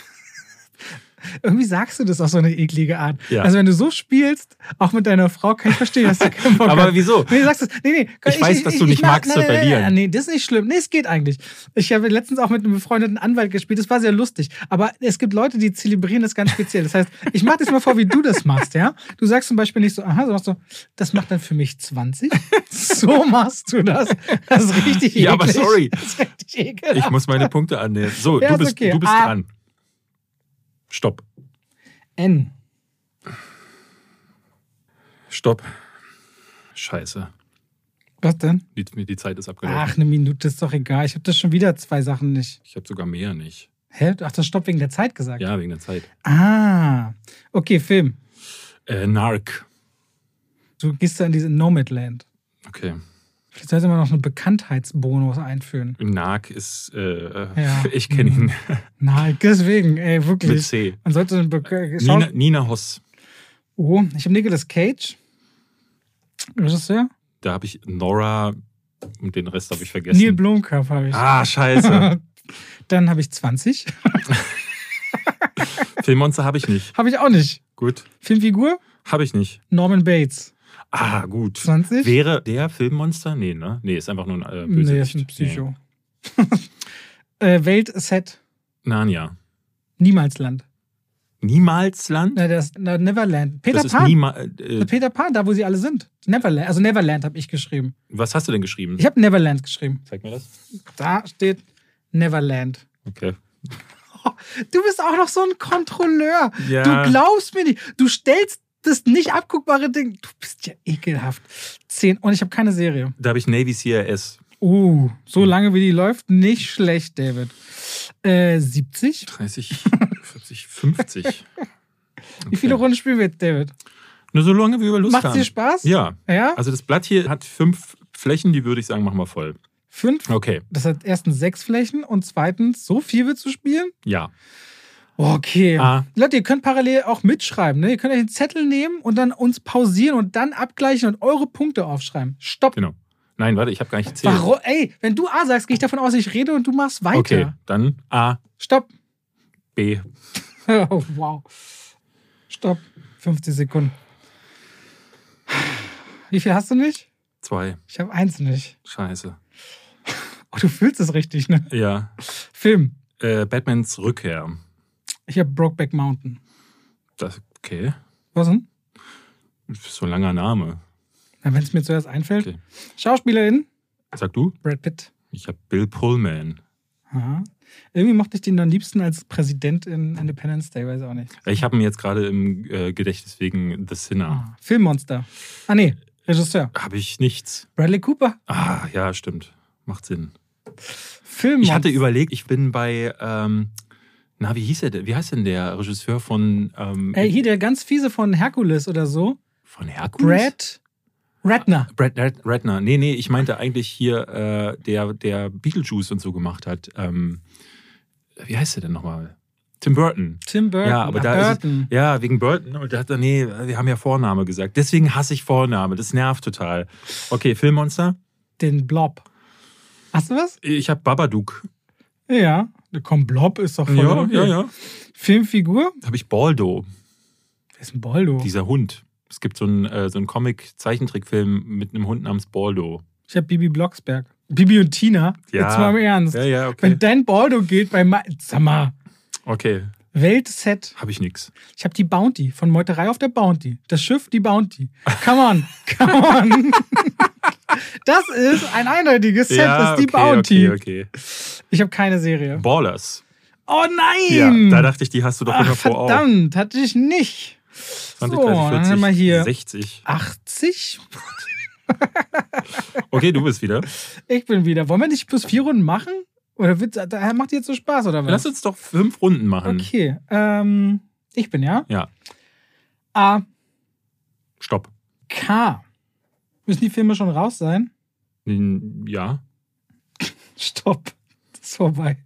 S1: Irgendwie sagst du das auf so eine eklige Art.
S2: Ja.
S1: Also wenn du so spielst, auch mit deiner Frau, kann ich verstehen, dass du (laughs) keinen Bock
S2: Aber wieso?
S1: Nee, du sagst es. Nee, nee.
S2: Ich weiß, dass du nicht
S1: mag-
S2: magst zu verlieren.
S1: Nee, das ist nicht schlimm. Nee, es geht eigentlich. Ich habe letztens auch mit einem befreundeten Anwalt gespielt. Das war sehr lustig. Aber es gibt Leute, die zelebrieren das ganz speziell. Das heißt, ich mache dir mal vor, wie du das machst, ja? Du sagst zum Beispiel nicht so, aha, du machst so, das macht dann für mich 20. (laughs) So machst du das. Das ist richtig eklig.
S2: Ja, aber sorry.
S1: Das ist richtig ekelhaft.
S2: Ich muss meine Punkte annehmen. So,
S1: Ja,
S2: du
S1: ist
S2: bist,
S1: okay.
S2: du bist
S1: Ah.
S2: dran. Stopp.
S1: N.
S2: Stopp. Scheiße.
S1: Was denn?
S2: Die, die Zeit ist abgelaufen.
S1: Ach, eine Minute ist doch egal. Ich habe das schon wieder zwei Sachen nicht.
S2: Ich habe sogar mehr nicht.
S1: Hä? Ach, das Stopp wegen der Zeit gesagt.
S2: Ja, wegen der Zeit.
S1: Ah. Okay, Film.
S2: Äh, Narc.
S1: Du gehst da in diese Nomadland.
S2: Okay.
S1: Vielleicht sollte man noch einen Bekanntheitsbonus einführen.
S2: Narc ist, äh,
S1: Ja. (laughs)
S2: ich kenne ihn (laughs)
S1: Nein, deswegen, ey,
S2: mit
S1: wirklich.
S2: C.
S1: Man sollte einen Be
S2: Nina, Nina Hoss.
S1: Oh, ich habe Nicolas Cage. Regisseur?
S2: Da habe ich Nora und den Rest habe ich vergessen.
S1: Neil Blomkamp habe ich.
S2: ah, scheiße. (laughs)
S1: Dann habe ich 20.
S2: Filmmonster habe ich nicht.
S1: habe ich auch nicht.
S2: Gut.
S1: Filmfigur?
S2: Habe ich nicht.
S1: Norman Bates.
S2: Ah, gut.
S1: 20?
S2: Wäre der Filmmonster? Nee, ne? Nee, ist einfach nur ein äh,
S1: nee,
S2: Bösewicht.
S1: ist ein Psycho. (laughs) äh, Weltset.
S2: Narnia.
S1: Niemalsland.
S2: Niemalsland?
S1: Na, das, na, Neverland. Peter
S2: das
S1: Pan.
S2: niemals. Äh,
S1: Peter Pan, da wo sie alle sind. Neverland. Also Neverland habe ich geschrieben.
S2: was hast du denn geschrieben?
S1: Ich habe Neverland geschrieben.
S2: Zeig mir das.
S1: Da steht Neverland.
S2: Okay. (laughs)
S1: Du bist auch noch so ein Kontrolleur.
S2: Ja.
S1: Du glaubst mir nicht. Du stellst das nicht abguckbare Ding. Du bist ja ekelhaft. Zehn. Und ich habe keine Serie.
S2: Da habe ich Navy CRS.
S1: Uh, so lange wie die läuft, nicht schlecht, David. Äh, 70?
S2: 30, 40, 50.
S1: Wie viele Runden spielen wir jetzt, David?
S2: Nur so lange, wie wir Lust
S1: Macht's
S2: haben.
S1: dir Spaß?
S2: Ja.
S1: Ja?
S2: Also das Blatt hier hat fünf Flächen, die würde ich sagen, machen wir voll.
S1: Fünf?
S2: Okay.
S1: Das hat erstens sechs Flächen und zweitens, so viel willst du spielen?
S2: Ja.
S1: Okay.
S2: Ah.
S1: Leute, ihr könnt parallel auch mitschreiben. Ne? Ihr könnt euch einen Zettel nehmen und dann uns pausieren und dann abgleichen und eure Punkte aufschreiben. Stopp.
S2: Genau. Nein, warte, ich habe gar nicht gezählt.
S1: Warum? Ey, wenn du A sagst, gehe ich davon aus, ich rede und du machst weiter.
S2: Okay, dann A,
S1: Stopp.
S2: B. (laughs)
S1: Oh, wow. Stopp. 50 Sekunden. Wie viel hast du nicht?
S2: Zwei.
S1: Ich habe eins nicht.
S2: Scheiße. (laughs)
S1: Oh, du fühlst es richtig, ne?
S2: Ja.
S1: Film.
S2: Äh, Batmans Rückkehr.
S1: Ich habe Brokeback Mountain.
S2: Das, okay.
S1: Was denn?
S2: So ein langer Name.
S1: Wenn es mir zuerst einfällt.
S2: Okay.
S1: Schauspielerin.
S2: Sag du?
S1: Brad Pitt.
S2: Ich habe Bill Pullman.
S1: Aha. Irgendwie mochte ich den am liebsten als Präsident in Independence Day, weiß auch nicht.
S2: Ich habe ihn jetzt gerade im äh, Gedächtnis wegen The Sinner.
S1: Ah, Filmmonster. Ah, nee, Regisseur.
S2: Habe ich nichts.
S1: Bradley Cooper.
S2: Ah, ja, stimmt. Macht Sinn.
S1: Filmmonster.
S2: Ich hatte überlegt, ich bin bei, ähm, na, wie hieß er denn? Wie heißt denn der Regisseur von, ähm,
S1: Ey, hier der ganz fiese von Herkules oder so.
S2: von Herkules?
S1: Brad Ratner.
S2: Brad Rat- Ratner. Nee, nee, ich meinte eigentlich hier, äh, der, der Beetlejuice und so gemacht hat. Ähm, wie heißt der denn nochmal? Tim Burton.
S1: Tim Burton.
S2: Ja, aber
S1: Ach,
S2: da
S1: Burton.
S2: es, ja, wegen Burton. Und da hat er, nee, wir haben ja Vorname gesagt. Deswegen hasse ich Vorname. Das nervt total. Okay, Filmmonster.
S1: Den Blob. Hast du was?
S2: Ich habe Babadook.
S1: Ja. Komm, Blob ist doch voll
S2: Ja,
S1: okay.
S2: ja, ja.
S1: Filmfigur?
S2: Habe ich Baldo,
S1: Wer ist ein Boldo?
S2: dieser Hund. Es gibt so einen, äh, so einen Comic-Zeichentrickfilm mit einem Hund namens Baldo.
S1: Ich habe Bibi Blocksberg. Bibi und Tina.
S2: Ja.
S1: Jetzt mal im Ernst.
S2: Ja, ja, okay.
S1: Wenn dein Baldo geht bei Ma Sag mal,
S2: Okay,
S1: Weltset.
S2: habe ich nix.
S1: Ich habe die Bounty von Meuterei auf der Bounty. Das Schiff, die Bounty. Come on, come on. (laughs) Das ist ein eindeutiges Set, das ist die
S2: okay,
S1: Bounty.
S2: Okay, okay.
S1: Ich habe keine Serie.
S2: Ballers.
S1: Oh
S2: Ja,
S1: nein!
S2: da dachte ich, die hast du doch immer vor Augen.
S1: verdammt, hatte ich nicht.
S2: 20,
S1: so,
S2: 30,
S1: dann
S2: 40,
S1: haben wir hier
S2: 60.
S1: 80. (laughs)
S2: Okay, du bist wieder.
S1: Ich bin wieder. Wollen wir nicht plus vier Runden machen? Oder wird, macht dir jetzt so Spaß, oder was?
S2: Lass uns doch fünf Runden machen.
S1: Okay, ähm, ich bin ja.
S2: Ja,
S1: A,
S2: stopp.
S1: K. Müssen die Filme schon raus sein?
S2: Ja, (laughs)
S1: Stopp. Das ist vorbei.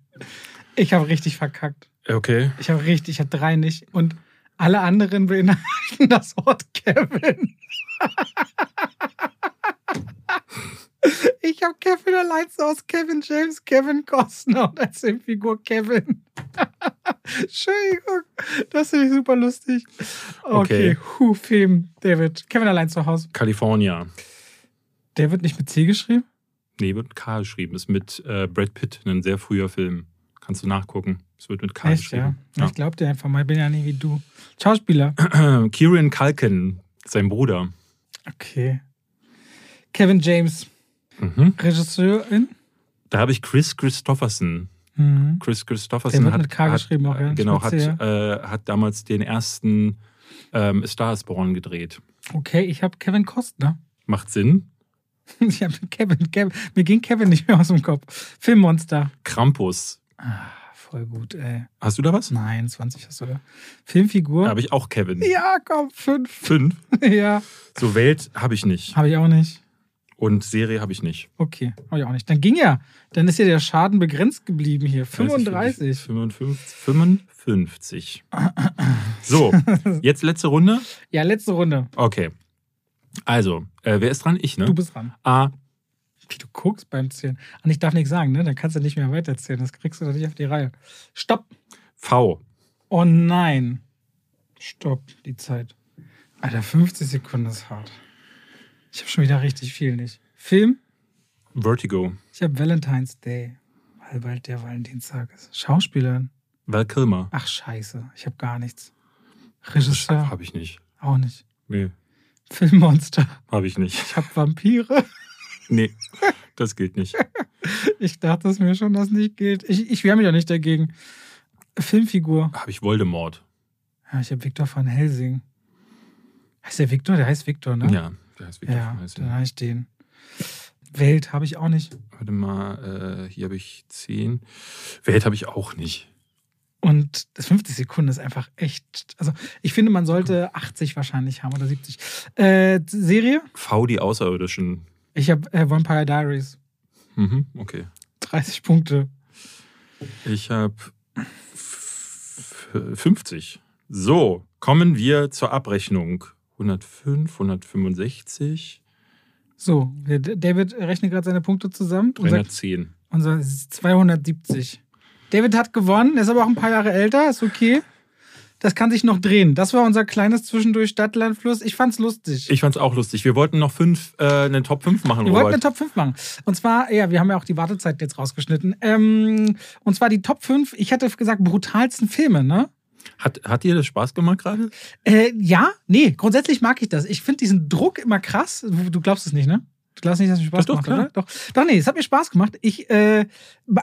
S1: Ich habe richtig verkackt.
S2: okay.
S1: Ich habe richtig, ich habe drei nicht. Und alle anderen beinhalten (laughs) das Wort Kevin. (laughs) Ich habe Kevin allein aus Kevin James, Kevin Costner und als Filmfigur Kevin. (laughs) Entschuldigung, das finde ich super lustig. Okay,
S2: Okay.
S1: Hu, Film, David. Kevin allein zu Hause.
S2: California.
S1: Der wird nicht mit C geschrieben?
S2: Nee, wird mit K geschrieben. Ist mit äh, Brad Pitt, ein sehr früher Film. Kannst du nachgucken. Es wird mit K
S1: Echt, ja?
S2: geschrieben.
S1: Ich glaub dir einfach mal, ich bin ja nicht wie du. Schauspieler.
S2: Ja. (clears throat) Kieran Culkin, sein Bruder.
S1: Okay. Kevin James,
S2: Mhm.
S1: Regisseurin.
S2: Da habe ich Chris Christopherson.
S1: Mhm.
S2: Chris Christopherson
S1: wird
S2: hat,
S1: mit K
S2: hat,
S1: geschrieben auch, ja,
S2: Genau, hat, äh, hat damals den ersten ähm, Star is Born gedreht.
S1: Okay, ich habe Kevin Costner.
S2: Macht Sinn. (laughs)
S1: Ich habe Kevin, Kevin. Mir ging Kevin nicht mehr aus dem Kopf. Filmmonster.
S2: Krampus.
S1: Ah, voll gut, ey.
S2: Hast du da was?
S1: Nein, 20 hast du da. Filmfigur.
S2: Da habe ich auch Kevin.
S1: ja, komm, fünf.
S2: Fünf. (laughs)
S1: ja.
S2: So Welt habe ich nicht.
S1: Habe ich auch nicht.
S2: Und Serie habe ich nicht.
S1: Okay, habe ich auch nicht. Dann ging ja. Dann ist ja der Schaden begrenzt geblieben hier. 35.
S2: 55. 55. So, (laughs) jetzt letzte Runde.
S1: Ja, letzte Runde.
S2: Okay. Also, äh, wer ist dran? Ich, ne?
S1: Du bist dran.
S2: A.
S1: Wie du guckst beim Zählen. Und ich darf nichts sagen, ne? Dann kannst du nicht mehr weiterzählen. Das kriegst du doch nicht auf die Reihe. Stopp.
S2: V.
S1: Oh nein. Stopp, die Zeit. Alter, 50 Sekunden ist hart. Ich habe schon wieder richtig viel nicht. Film?
S2: Vertigo.
S1: Ich habe Valentine's Day, weil bald der Valentinstag ist. Schauspielerin?
S2: Val Kilmer.
S1: Ach scheiße, ich habe gar nichts. Regisseur?
S2: Habe ich nicht.
S1: Auch nicht.
S2: Nee,
S1: Filmmonster?
S2: habe ich nicht.
S1: Ich habe Vampire?
S2: Nee, das gilt nicht. (laughs)
S1: Ich dachte es mir schon, dass nicht gilt. Ich, ich wehre mich auch nicht dagegen. Filmfigur?
S2: Habe ich Voldemort.
S1: Ja, ich habe Victor von Helsing. Heißt der Victor? Der heißt Victor, ne?
S2: Ja, der ist wirklich
S1: Ja,
S2: nice.
S1: dann habe ich den. Welt habe ich auch nicht.
S2: Warte mal, äh, hier habe ich 10. Welt habe ich auch nicht.
S1: Und das 50 Sekunden ist einfach echt. Also, ich finde, man sollte 80 wahrscheinlich haben oder 70. Äh, Serie?
S2: V, die Außerirdischen.
S1: Ich habe äh, Vampire Diaries.
S2: Mhm, okay.
S1: 30 Punkte.
S2: Ich habe 50. So, kommen wir zur Abrechnung. 105, 165,
S1: So, David rechnet gerade seine Punkte zusammen. Unser,
S2: 310.
S1: unser ist 270. David hat gewonnen, ist aber auch ein paar Jahre älter, ist okay. Das kann sich noch drehen. Das war unser kleines Zwischendurch Stadtlandfluss. Ich fand's lustig.
S2: Ich fand's auch lustig. Wir wollten noch fünf, äh, eine Top 5 machen,
S1: Wir wollten eine. Top 5 machen. Und zwar, ja, wir haben ja auch die Wartezeit jetzt rausgeschnitten. Ähm, und zwar die Top 5, ich hätte gesagt, brutalsten Filme, ne?
S2: Hat, hat dir das Spaß gemacht gerade?
S1: Äh, ja, nee, grundsätzlich mag ich das. Ich finde diesen Druck immer krass. Du, du glaubst es nicht, ne? Du glaubst nicht, dass es mir Spaß
S2: Doch, doch,
S1: gemacht oder? Doch. Doch, nee, es hat mir Spaß gemacht. Ich, äh,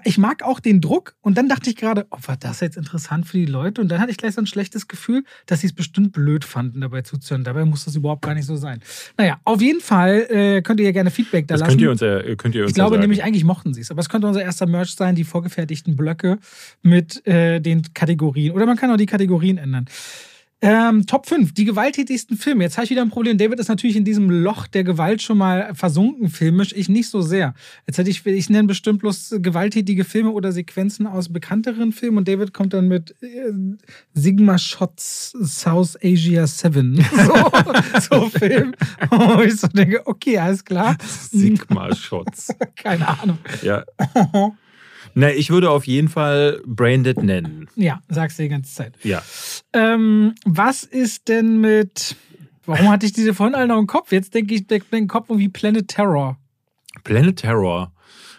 S1: ich mag auch den Druck. Und dann dachte ich gerade, oh, war das jetzt interessant für die Leute? Und dann hatte ich gleich so ein schlechtes Gefühl, dass sie es bestimmt blöd fanden, dabei zuzuhören. Dabei muss das überhaupt gar nicht so sein. Naja, auf jeden Fall äh, könnt ihr ja gerne Feedback da
S2: Das
S1: lassen.
S2: könnt ihr uns ja, könnt ihr uns
S1: Ich glaube
S2: sagen.
S1: nämlich, eigentlich mochten sie es. Aber es könnte unser erster Merch sein, die vorgefertigten Blöcke mit äh, den Kategorien. Oder man kann auch die Kategorien ändern. Ähm, Top 5, die gewalttätigsten Filme. Jetzt habe ich wieder ein Problem. David ist natürlich in diesem Loch der Gewalt schon mal versunken, filmisch. Ich nicht so sehr. Jetzt hätte ich, ich nenne bestimmt bloß gewalttätige Filme oder Sequenzen aus bekannteren Filmen und David kommt dann mit äh, Sigma Shots South Asia 7. (laughs) So, so Film. Wo ich so denke, okay, alles klar.
S2: Sigma Shots. (laughs)
S1: Keine Ahnung.
S2: Ja. (laughs) Na, ich würde auf jeden Fall Braindead nennen.
S1: Ja, sagst du die ganze Zeit.
S2: Ja.
S1: Ähm, was ist denn mit. Warum hatte ich diese vorhin alle noch im Kopf? Jetzt denke ich, denke im Kopf irgendwie Planet Terror.
S2: Planet Terror.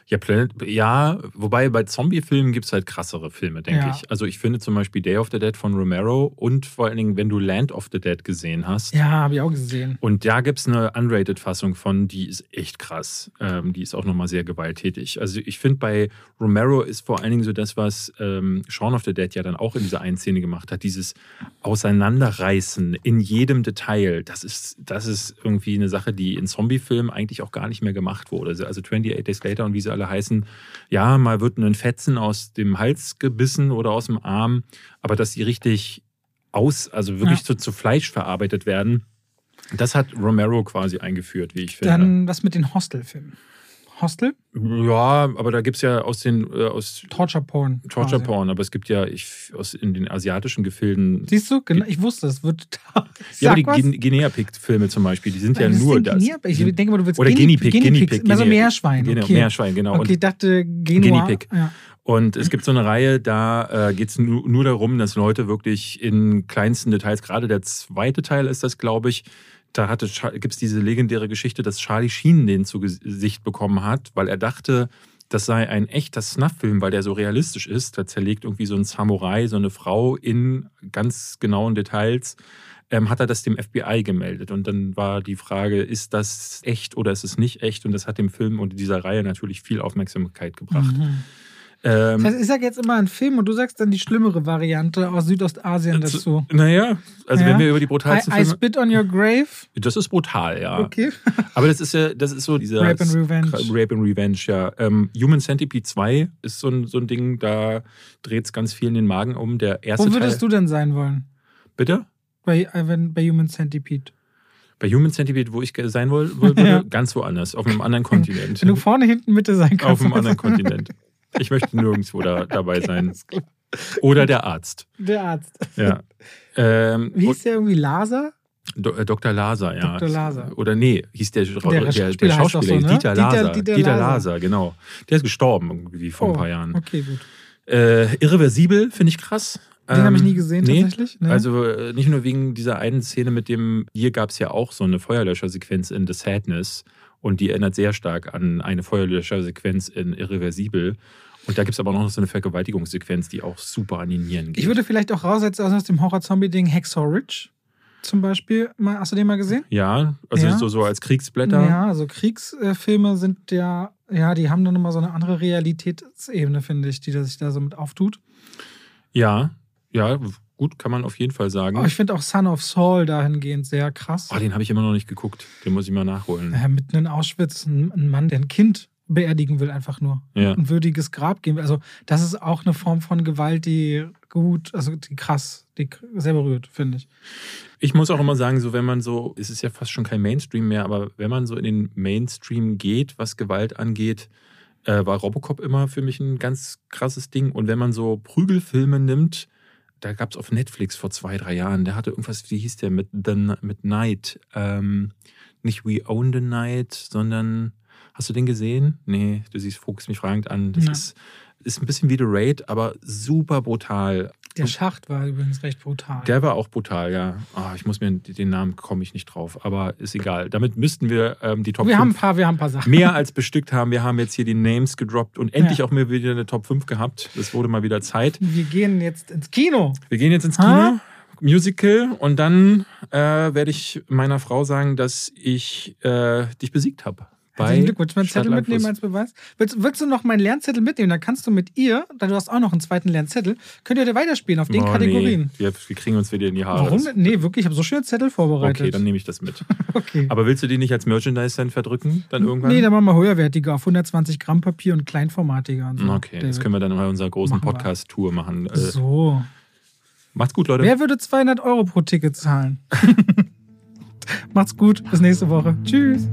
S2: Ja, Planet, ja, wobei bei Zombie-Filmen gibt es halt krassere Filme, denke
S1: Ja.
S2: ich. Also ich finde zum Beispiel Day of the Dead von Romero und vor allen Dingen, wenn du Land of the Dead gesehen hast.
S1: Ja, habe ich auch gesehen.
S2: Und da gibt es eine Unrated-Fassung von, die ist echt krass. Ähm, die ist auch nochmal sehr gewalttätig. Also ich finde, bei Romero ist vor allen Dingen so das, was ähm, Shaun of the Dead ja dann auch in dieser einen Szene gemacht hat, dieses Auseinanderreißen in jedem Detail. Das ist, das ist irgendwie eine Sache, die in Zombie-Filmen eigentlich auch gar nicht mehr gemacht wurde. Also 28 Days Later und wie sie alle heißen, ja, mal wird ein Fetzen aus dem Hals gebissen oder aus dem Arm, aber dass die richtig aus, also wirklich
S1: Ja.
S2: zu, zu Fleisch verarbeitet werden, das hat Romero quasi eingeführt, wie ich finde.
S1: Dann was mit den Hostel-Filmen. Hostel?
S2: ja, aber da gibt es ja aus den äh, aus
S1: Torture Porn.
S2: Torture
S1: quasi.
S2: Porn, aber es gibt ja ich, aus in den asiatischen Gefilden.
S1: Siehst du? Genau, ich wusste, es wird. (laughs)
S2: ja, aber die Guin- Guinea-Pig-Filme zum Beispiel, die sind ja nur das.
S1: Guinea? Ich denke mal, du willst
S2: Oder
S1: Guinea-
S2: Guinea Pig,
S1: Guinea
S2: Guinea
S1: Pigs,
S2: Pig.
S1: Also Meerschwein.
S2: Guinea-
S1: Okay.
S2: Meerschwein, genau.
S1: Okay, ich
S2: Und,
S1: dachte Genua.
S2: Guinea Pig.
S1: Ja.
S2: und es gibt so eine Reihe, da äh, geht es nur, nur darum, dass Leute wirklich in kleinsten Details, gerade der zweite Teil ist das, glaube ich, da gibt es diese legendäre Geschichte, dass Charlie Sheen den zu Gesicht bekommen hat, weil er dachte, das sei ein echter Snuff-Film, weil der so realistisch ist. Da zerlegt irgendwie so ein Samurai so eine Frau in ganz genauen Details. Ähm, hat er das dem FBI gemeldet. Und dann war die Frage, ist das echt oder ist es nicht echt? Und das hat dem Film und dieser Reihe natürlich viel Aufmerksamkeit gebracht.
S1: Mhm.
S2: Ähm,
S1: Das heißt, ich sage jetzt immer einen Film und du sagst dann die schlimmere Variante aus Südostasien
S2: zu-
S1: dazu.
S2: Naja, also
S1: Ja.
S2: wenn wir über die
S1: I,
S2: brutalsten
S1: I
S2: Filme.
S1: Spit on Your Grave.
S2: Das ist brutal, ja.
S1: Okay. (laughs)
S2: Aber das ist ja, das ist so dieser
S1: Rape and Revenge.
S2: Rape and Revenge, ja. Ähm, Human Centipede 2 ist so ein, so ein Ding, da dreht es ganz viel in den Magen um. Der erste
S1: Wo würdest
S2: Teil.
S1: du denn sein wollen?
S2: Bitte?
S1: Bei, äh, wenn, bei Human Centipede.
S2: Bei Human Centipede, wo ich sein woll- woll- (laughs) würde,
S1: Ja.
S2: ganz woanders, auf einem anderen (laughs) Kontinent.
S1: Wenn du vorne, hinten, Mitte sein kannst.
S2: auf einem anderen Kontinent. Ich möchte nirgendwo da, (laughs) dabei sein.
S1: Alles klar.
S2: Oder der Arzt.
S1: Der Arzt.
S2: Ja. Ähm, (laughs)
S1: Wie hieß der irgendwie? Laser?
S2: Do, äh, Dr. Laser, ja.
S1: Dr. Laser.
S2: Oder nee, hieß der, der, der,
S1: Schauspieler heißt doch so, ne?
S2: Dieter
S1: Dieter-
S2: Laser.
S1: Dieter
S2: Dieter,
S1: Laser.
S2: Genau. Der ist gestorben irgendwie vor ein
S1: Oh,
S2: paar Jahren.
S1: Okay, gut.
S2: Äh, irreversibel, finde ich krass.
S1: Den habe ich
S2: Ähm,
S1: nie gesehen,
S2: nee.
S1: tatsächlich. Nee.
S2: Also äh, nicht nur wegen dieser einen Szene mit dem, hier gab es ja auch so eine Feuerlöschersequenz in The Sadness und die erinnert sehr stark an eine Feuerlöschersequenz in Irreversibel. Und da gibt es aber noch so eine Vergewaltigungssequenz, die auch super an die Nieren geht.
S1: ich würde vielleicht auch raussetzen aus dem Horror-Zombie-Ding Hacksaw Ridge zum Beispiel. Mal, hast du den mal gesehen?
S2: ja, also
S1: Ja.
S2: So, so als Kriegsblätter.
S1: Ja, also Kriegsfilme sind ja, ja, die haben dann nochmal so eine andere Realitätsebene, finde ich, die sich da so mit auftut.
S2: Ja, ja, gut, kann man auf jeden Fall sagen.
S1: Aber ich finde auch Son of Saul dahingehend sehr krass.
S2: Oh, den habe ich immer noch nicht geguckt. Den muss ich mal nachholen.
S1: Ja, mitten in Auschwitz ein Mann, der ein Kind beerdigen will, einfach nur.
S2: Ja.
S1: Ein würdiges Grab geben will. Also, das ist auch eine Form von Gewalt, die gut, also die krass, die sehr berührt, finde ich.
S2: Ich muss auch immer sagen, so wenn man so, es ist ja fast schon kein Mainstream mehr, aber wenn man so in den Mainstream geht, was Gewalt angeht, äh, war Robocop immer für mich ein ganz krasses Ding. Und wenn man so Prügelfilme nimmt, da gab es auf Netflix vor zwei, drei Jahren, der hatte irgendwas, wie hieß der, mit, The, mit Night. Ähm, nicht We Own the Night, sondern hast du den gesehen? Nee, du siehst, guckst mich fragend an. Das ist, ist ein bisschen wie The Raid, aber super brutal.
S1: Der Schacht war übrigens recht brutal.
S2: Der war auch brutal, ja. Ah, ich muss mir den Namen komme ich nicht drauf, aber ist egal. Damit müssten wir ähm, die Top
S1: wir haben ein
S2: 5
S1: paar, wir haben ein paar Sachen.
S2: mehr als bestückt haben. Wir haben jetzt hier die Names gedroppt und endlich
S1: Ja.
S2: auch mal wieder eine Top 5 gehabt. Das wurde mal wieder Zeit.
S1: Wir gehen jetzt ins Kino.
S2: Wir gehen jetzt ins
S1: Ha?
S2: Kino, Musical und dann äh, werde ich meiner Frau sagen, dass ich äh, dich besiegt habe.
S1: Herzlichen Glückwunsch. Meinen Zettel mitnehmen als Beweis. Willst, willst du noch meinen Lernzettel mitnehmen? Dann kannst du mit ihr, da du hast auch noch einen zweiten Lernzettel, könnt ihr dir weiterspielen auf den
S2: Oh,
S1: Kategorien.
S2: Nee. Wir, wir kriegen uns wieder in die Haare.
S1: Warum? Nee, wirklich, ich habe so schöne Zettel vorbereitet.
S2: Okay, dann nehme ich das mit. (laughs)
S1: Okay.
S2: Aber willst du die nicht als Merchandise dann verdrücken? Dann irgendwann?
S1: Nee, dann machen wir höherwertiger auf 120 Gramm Papier und kleinformatiger und so.
S2: Okay, das
S1: David.
S2: können wir dann bei unserer großen. Podcast-Tour machen. Äh,
S1: So.
S2: Macht's gut, Leute.
S1: Wer würde 200 Euro pro Ticket zahlen? (laughs) Macht's gut. Bis nächste Woche. Tschüss.